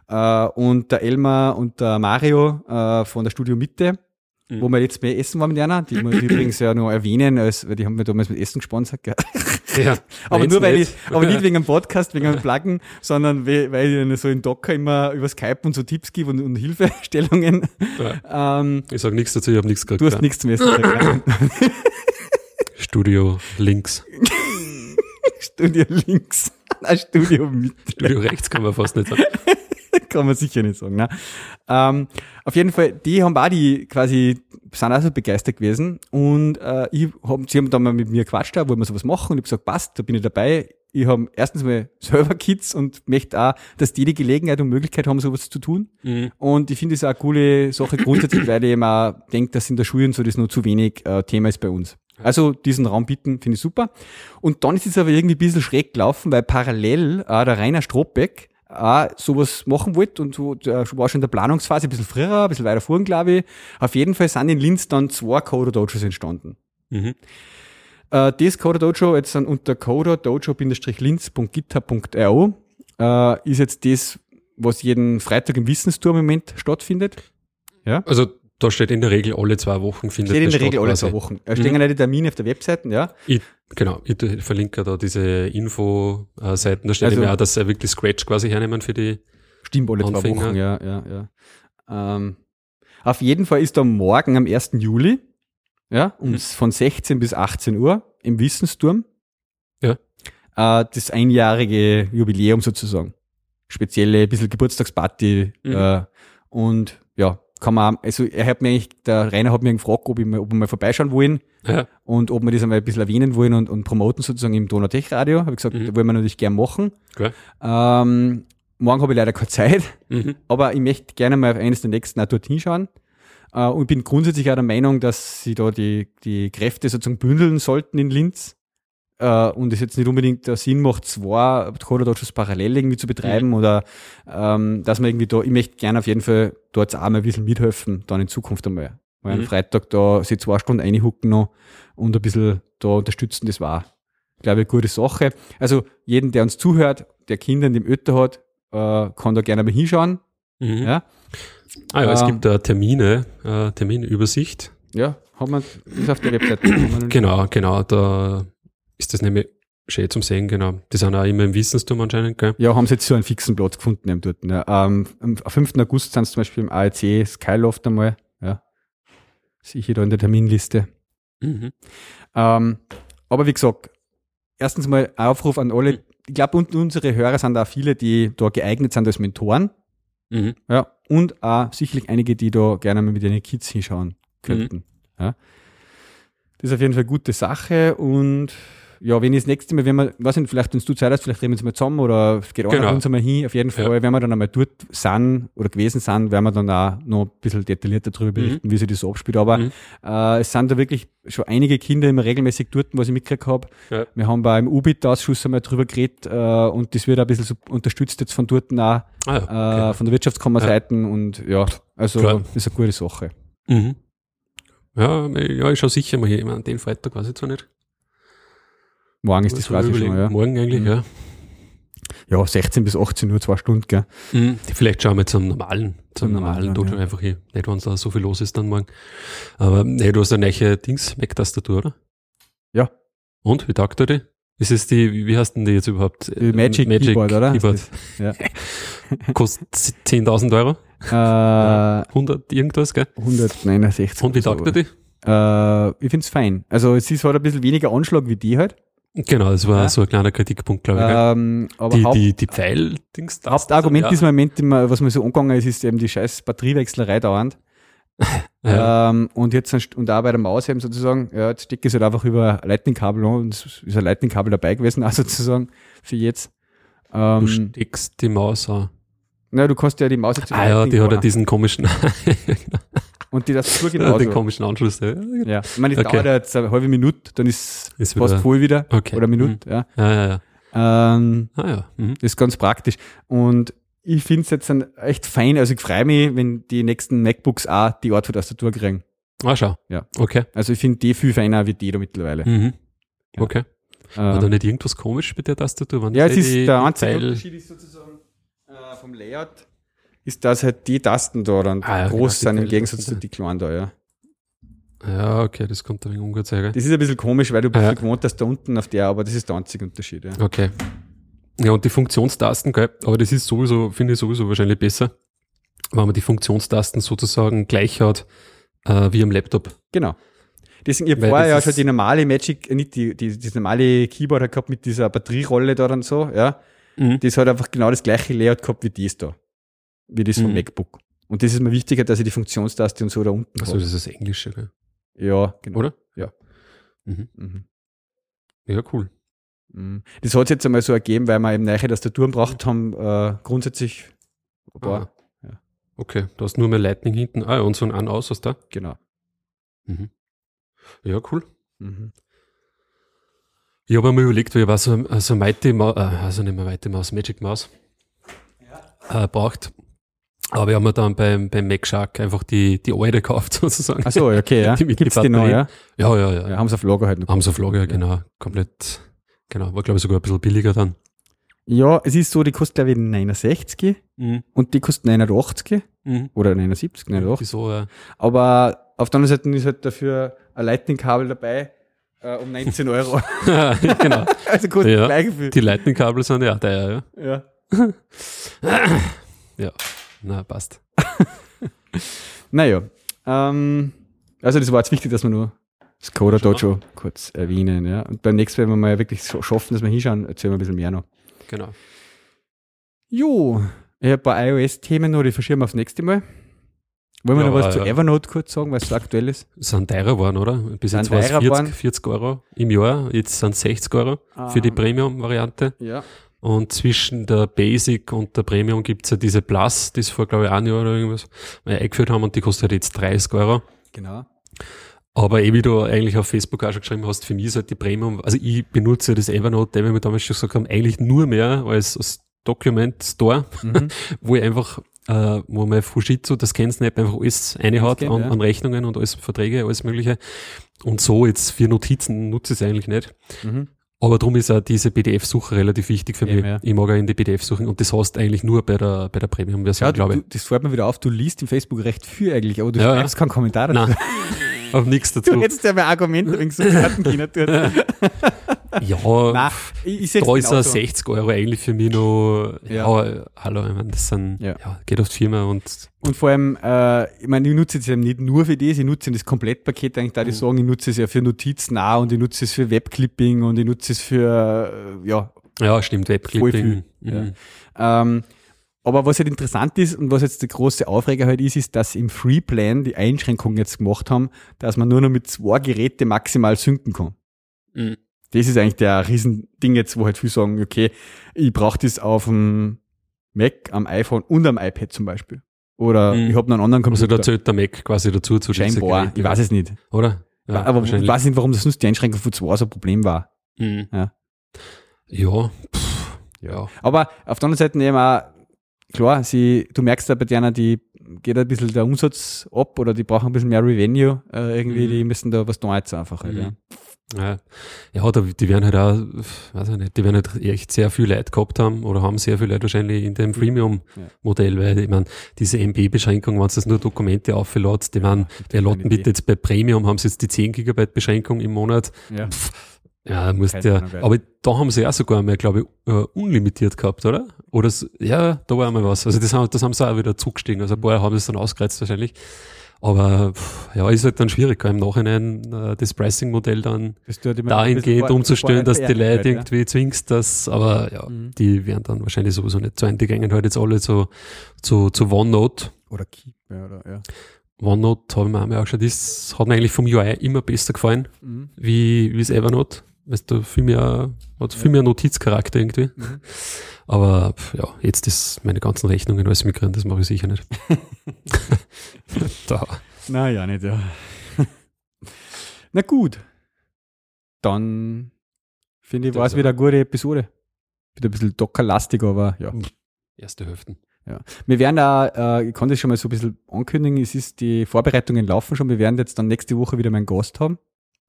Äh, und der Elmar und der Mario äh, von der Studio Mitte, Mhm. wo wir jetzt mehr essen waren mit einer, die muss [clears throat] ich übrigens ja noch erwähnen, als, weil die haben mir damals mit Essen gesponsert. Gell? Ja, Aber nur weil nicht. ich, aber nicht wegen einem Podcast, wegen einem [laughs] Plugin, sondern weil, ich so in Docker immer über Skype und so Tipps gebe und, und Hilfestellungen. Ähm, Ich sage nichts dazu, ich habe nichts du gekriegt. hast nichts gekriegt. [laughs] Studio links. [laughs] Studio links. Nein, Studio mit. Studio rechts kann man fast nicht sagen. Kann man sicher nicht sagen. Ne? Ähm, auf jeden Fall, die haben auch die quasi, sind auch so begeistert gewesen. Und äh, ich hab, sie haben dann mal mit mir gequatscht, wollen wir sowas machen. Und ich habe gesagt, passt, da bin ich dabei. Ich habe erstens mal selber Kids und möchte auch, dass die die Gelegenheit und Möglichkeit haben, sowas zu tun. Mhm. Und ich finde es auch eine coole Sache grundsätzlich, weil ich eben auch denke, dass in der Schule und so das noch zu wenig äh, Thema ist bei uns. Also diesen Raum bieten, finde ich super. Und dann ist es aber irgendwie ein bisschen schräg gelaufen, weil parallel äh, der Rainer Strohbeck auch sowas machen wollte und so, der war schon in der Planungsphase ein bisschen früher, ein bisschen weiter vorn, glaube ich. Auf jeden Fall sind in Linz dann zwei Coder Dojos entstanden. Mhm. Äh, das Coder Dojo jetzt dann unter coder-dojo-linz.github.io äh, ist jetzt das, was jeden Freitag im Wissensturm im Moment stattfindet. Ja. Also da steht in der Regel alle zwei Wochen findet Steht in der Regel alle zwei Wochen. Da stehen ja die Termine auf der Webseite, ja. Ich, genau, ich verlinke da diese Info-Seiten. Da steht Also- immer auch, dass sie wirklich Scratch quasi hernehmen für die. Stimmt, alle zwei Anfänger. Wochen, ja, ja, ja. Ähm, auf jeden Fall ist da morgen am 1. Juli, ja, um, Mhm. von 16 bis 18 Uhr im Wissensturm. Ja. Äh, das einjährige Jubiläum sozusagen. Spezielle, bisschen Geburtstagsparty. Mhm. Äh, und ja, kann man, also er hat mir eigentlich, der Rainer hat mir gefragt, ob, ich mal, ob wir mal vorbeischauen wollen Ja, und ob wir das einmal ein bisschen erwähnen wollen und, und promoten sozusagen im Donau-Tech Radio. Habe ich gesagt, Mhm. da wollen wir natürlich gern machen. klar. Ähm, morgen habe ich leider keine Zeit, Mhm. aber ich möchte gerne mal auf eines der nächsten auch dorthin schauen. Äh, und ich bin grundsätzlich auch der Meinung, dass sie da die, die Kräfte sozusagen bündeln sollten in Linz. Äh, und es jetzt nicht unbedingt der Sinn macht, zwei Coder-Dojos parallel irgendwie zu betreiben oder ähm, dass man irgendwie da, ich möchte gerne auf jeden Fall dort auch mal ein bisschen mithelfen, dann in Zukunft einmal. Weil am Mhm. Freitag da sich zwei Stunden reinhucken noch und ein bisschen da unterstützen, das war, glaube ich, eine gute Sache. Also jeden, der uns zuhört, der Kinder in dem Ötter hat, äh, kann da gerne mal hinschauen. Mhm. Ja, Ah ja, es Ähm, gibt da Termine, äh, Terminübersicht. ja, haben wir, ist auf der Webseite. [clears throat] Genau, genau, da ist das nämlich schön zum Sehen, genau. Die sind auch immer im Wissensturm anscheinend, gell? Ja, haben sie jetzt so einen fixen Platz gefunden eben dort. Ne? Ähm, am 5. August sind sie zum Beispiel im AEC Skyloft einmal. Ja. Sehe ich hier da in der Terminliste. Mhm. Ähm, aber wie gesagt, erstens mal Aufruf an alle. Ich glaube, und unsere Hörer sind auch viele, die da geeignet sind als Mentoren. Mhm. Ja. Und auch sicherlich einige, die da gerne mal mit ihren Kids hinschauen könnten. Ja. Das ist auf jeden Fall eine gute Sache und ja, wenn ich das nächste Mal, wenn wir, weiß nicht, vielleicht, wenn du Zeit hast, vielleicht reden wir uns mal zusammen oder es geht auch Genau. uns einmal hin. Auf jeden Fall, Ja. wenn wir dann einmal dort sind oder gewesen sind, werden wir dann auch noch ein bisschen detaillierter darüber berichten, wie sich das so abspielt. Aber Mhm. äh, es sind da wirklich schon einige Kinder immer regelmäßig dort, was ich mitgekriegt habe. Ja. Wir haben beim UBIT-Ausschuss einmal drüber geredet äh, und das wird auch ein bisschen so unterstützt jetzt von dort auch, Ah äh, ja, okay. von der Wirtschaftskammerseiten und ja, also Klar. das ist eine gute Sache. Mhm. Ja, ja, ich schaue sicher mal hier. Ich meine, den Freitag weiß ich zwar nicht. Morgen ist das quasi schon, ja. Morgen eigentlich, Mhm. ja. ja, 16 bis 18 Uhr, zwei Stunden, gell? Mhm. Vielleicht schauen wir zum normalen, zum, Zum normalen normalen, Dojo ja. einfach hin. Nicht, wenn da so viel los ist dann morgen. Aber nee, du hast eine neue Dings, Mac-Tastatur, oder? Ja. Und, wie taugt er die? Ist es die, wie heißt denn die jetzt überhaupt? Die Magic Keyboard, oder? Keyboard. Ja. [laughs] Kostet 10.000 Euro? Äh, 100 irgendwas, gell? 169. Und wie taugt er die? Äh, ich find's fein. Also es ist halt ein bisschen weniger Anschlag wie die halt. Genau, das war Ja. so ein kleiner Kritikpunkt, glaube ich. Ähm, aber die, Haupt, die, die Pfeil-Dings. Hauptargument ja. im Moment, was mir so angegangen ist, ist eben die scheiß Batteriewechslerei dauernd. [laughs] Ja. Ähm, und jetzt und- auch bei der Maus eben sozusagen, ja, jetzt stecke ich es halt einfach über Lightning-Kabel an und es ist ein Lightning-Kabel dabei gewesen, [laughs] auch sozusagen für jetzt. Du Ähm, steckst die Maus an. Na, du kannst ja die Maus jetzt Ah ja, die hat ja diesen komischen, [laughs] und die Tastatur den genauso. komischen Anschluss. Ja, Ja, ich meine, das Okay. dauert jetzt eine halbe Minute, dann ist Ist fast wieder- voll wieder. Okay. Oder eine Minute, ja. ja, ja. ja. Ähm, Ah ja. Mhm. das ist ganz praktisch. Und ich finde es jetzt dann echt fein. Also ich freue mich, wenn die nächsten MacBooks auch die Art von Tastatur kriegen. Ah, schau. Ja. Okay. Also ich finde die viel feiner wie die da mittlerweile. Mhm. Ja. Okay. War da Ähm, nicht irgendwas komisch bei der Tastatur? Waren ja, das es ist die- der einzige Unterschied ist sozusagen vom Layout, ist, dass halt die Tasten da dann Ah, ja, groß genau, sind im Gegensatz zu die kleinen da, ja. Ja, okay, das kommt ein wenig gell? Das ist ein bisschen komisch, weil du bist Ja. ja. gewohnt hast da unten auf der, aber das ist der einzige Unterschied, ja. Okay. Ja, und die Funktionstasten, gell? aber das ist sowieso, finde ich sowieso wahrscheinlich besser, wenn man die Funktionstasten sozusagen gleich hat äh, wie am Laptop. Genau. Deswegen, ich habe Weil vorher ja das schon die normale Magic, äh, nicht die, die, das normale Keyboard halt gehabt mit dieser Batterierolle da und so, ja. Mhm. Das hat einfach genau das gleiche Layout gehabt wie dies da. Wie das vom Mhm. MacBook. Und das ist mir wichtiger, dass ich die Funktionstaste und so da unten Also habe. das ist das Englische, gell? Ja, genau. oder? Ja. Mhm. Mhm. Ja, cool. Mhm. Das hat es jetzt einmal so ergeben, weil wir eben neue Tastaturen braucht haben, äh, grundsätzlich. Aha. ja. Okay, du hast nur mehr Lightning hinten. Ah, ja, und so ein An aus hast da. genau. Mhm. Ja, cool. Mhm. Ich habe mir überlegt, weil ich war so, so Mighty Maus, äh, also nicht mehr Mighty Maus, Magic Maus äh, braucht. Aber ich habe mir dann beim, beim Mac Shark einfach die, die alte gekauft, [laughs] sozusagen. Achso, okay, ja. Die Gibt's die noch, ja? Ja, ja, ja. Ja, haben sie auf Lager halt noch. Haben sie auf Lager, genau. Komplett, genau. War, glaube ich, sogar ein bisschen billiger dann. Ja, es ist so, die kostet, glaube ich, 69 Mhm. und die kostet 89 Mhm. oder 79, 89. Wieso, ja. Aber auf der anderen Seite ist halt dafür ein Lightning-Kabel dabei äh, um 19 Euro. [laughs] genau. [laughs] also kostet Ja. gleich viel. Die Lightning-Kabel sind ja teuer, ja. Ja. [coughs] Ja, na, passt. [laughs] Naja. Ähm, also das war jetzt wichtig, dass wir nur das Coda Dojo kurz erwähnen. Ja. Und beim nächsten Mal, wenn wir mal wirklich so schaffen, dass wir hinschauen, erzählen wir ein bisschen mehr noch. Genau. Jo, ich habe ein paar iOS-Themen noch, die verschieben wir aufs nächste Mal. Wollen wir Ja, noch was zu. Evernote kurz sagen, was so aktuell ist? Sind teurer geworden, oder? Bis jetzt war es teurer 40, geworden. 40 Euro im Jahr, jetzt sind es 60 Euro für die Ähm, Premium-Variante. Ja. Und zwischen der Basic und der Premium gibt's ja diese Plus, die es vor, glaube ich, ein Jahr oder irgendwas eingeführt haben und die kostet jetzt 30 Euro. Genau. Aber eh, wie du eigentlich auf Facebook auch schon geschrieben hast, für mich ist halt die Premium, also ich benutze das Evernote, wie wir damals schon gesagt haben, eigentlich nur mehr als, als Document Store, Mhm. [laughs] wo ich einfach, äh, wo mein Fujitsu, das kennst du nicht, einfach alles reinhaut an, ja. an Rechnungen und alles Verträge, alles mögliche. Und so jetzt für Notizen nutze ich es eigentlich nicht. Mhm. Aber darum ist auch diese PDF-Suche relativ wichtig für Eben, mich. ja. Ich mag auch in die PDF suchen und das hast du eigentlich nur bei der, bei der Premium-Version, Ja, glaube du, ich. das fällt mir wieder auf, du liest im Facebook recht viel eigentlich, aber du Ja, schreibst keinen Kommentar dazu. Nein, [laughs] auf nichts Du dazu. hättest ja mein Argument wegen so Karten können. [laughs] Ja, Nein, ich, da ist genauso. 60 Euro eigentlich für mich noch, ja, Ja. hallo, ich meine, das sind, Ja. ja. geht auf die Firma und Und vor allem, äh, ich meine, ich nutze es ja nicht nur für das, ich nutze das Komplettpaket eigentlich, da Mhm. ich sagen, ich nutze es ja für Notizen auch und ich nutze es für Webclipping und ich nutze es für, äh, ja, ja, stimmt, Webclipping. Mhm. ähm, aber was halt interessant ist und was jetzt der große Aufreger halt ist, ist, dass im Freeplan die Einschränkung jetzt gemacht haben, dass man nur noch mit zwei Geräte maximal synken kann. Mhm. Das ist eigentlich der Riesending jetzt, wo halt viele sagen, okay, ich brauche das auf dem Mac, am iPhone und am iPad zum Beispiel. Oder Mhm. ich habe noch einen anderen Also Computer. da zählt der Mac quasi dazu zu Scheinbar, ich weiß es nicht. Oder? Ja, aber ich weiß nicht, warum das sonst die Einschränkung von zwei so ein Problem war. Mhm. Ja. Ja, pff, ja. Aber auf der anderen Seite eben auch, klar, sie, du merkst ja bei denen, die geht ein bisschen der Umsatz ab oder die brauchen ein bisschen mehr Revenue, äh, irgendwie, Mhm. die müssen da was tun jetzt einfach. Halt, Mhm. ja. Ja, ja die werden halt auch, weiß ich nicht, die werden halt echt sehr viel Leute gehabt haben oder haben sehr viel Leute wahrscheinlich in dem Mhm. Freemium-Modell, weil ich meine, diese MB-Beschränkung, wenn du das nur Dokumente auflädst, die waren, wer lotten bitte jetzt bei Premium, haben sie jetzt die 10 Gigabyte Beschränkung im Monat. Ja. Ja, muss Keine der, Ahnung, wer- aber da haben sie ja sogar mal, glaube ich, äh, unlimitiert gehabt, oder? Oder, ja, da war einmal was. Also das haben, das haben sie auch wieder zugestiegen. Also ein paar haben es dann ausgereizt wahrscheinlich. Aber pff, ja, ist halt dann schwierig, im Nachhinein äh, das Pricing-Modell dann Das ein dahingehend umzustellen, dass die Leute ja. irgendwie zwingst, dass, aber ja, Mhm. die werden dann wahrscheinlich sowieso nicht zu Ende gehen, halt jetzt alle zu, zu, zu OneNote. Oder Keep, ja, oder, ja. OneNote habe ich mir auch angeschaut, das hat mir eigentlich vom UI immer besser gefallen, Mhm. wie, wie das Evernote. Weißt du, viel mehr, hat viel mehr Notizcharakter irgendwie. Mhm. Aber ja, jetzt ist meine ganzen Rechnungen alles migrieren, das mache ich sicher nicht. [laughs] da. Naja, nicht, ja. Na gut. Dann finde ich, war es wieder eine gute Episode. Wieder ein bisschen dockerlastig, aber ja. Erste Hälften. Wir werden da, äh, ich kann das schon mal so ein bisschen ankündigen, es ist, die Vorbereitungen laufen schon. Wir werden jetzt dann nächste Woche wieder meinen Gast haben.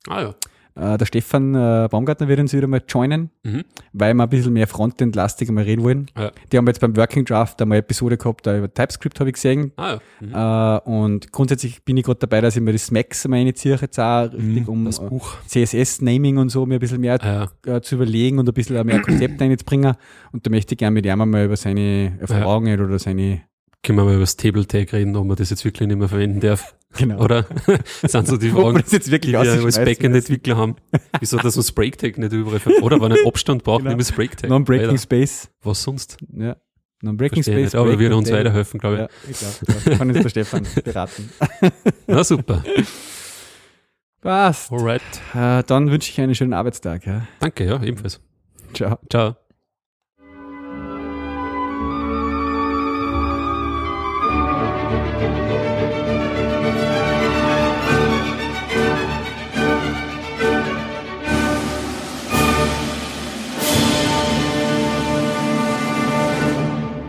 Ah ja. Äh, der Stefan äh, Baumgartner wird uns wieder mal joinen, Mhm. weil wir ein bisschen mehr Frontend-lastig mal reden wollen. Ja. Die haben jetzt beim Working Draft einmal eine Episode gehabt, da über TypeScript habe ich gesehen. Ah ja. Mhm. Äh, und grundsätzlich bin ich gerade dabei, dass ich mir das Max mal initiiere, jetzt auch richtig, um das äh. CSS-Naming und so mir ein bisschen mehr ja. äh, zu überlegen und ein bisschen mehr Konzepte reinzubringen. Und da möchte ich gerne mit ihm mal über seine Erfahrungen oder seine, Können wir mal über das Table Tag reden, ob man das jetzt wirklich nicht mehr verwenden darf, genau. oder? sind so die [laughs] Fragen, das jetzt die wirklich wir als. Backend-Entwickler haben. Wieso, dass man das Break-Tag nicht überall ver Oder wenn ein [laughs] Abstand braucht, Genau. nehmen wir Break-Tag. Non-Breaking Space. Was sonst? Ja. Non-Breaking Space. nicht, aber er Break uns weiterhelfen, glaube ich. Ja, ich glaube. Kann uns der Stefan [laughs] beraten. Na super. Passt. Alright. Äh, dann wünsche ich einen schönen Arbeitstag. Ja. Danke, ja, ebenfalls. Ciao. Ciao.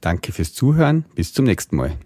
Danke fürs Zuhören. Bis zum nächsten Mal.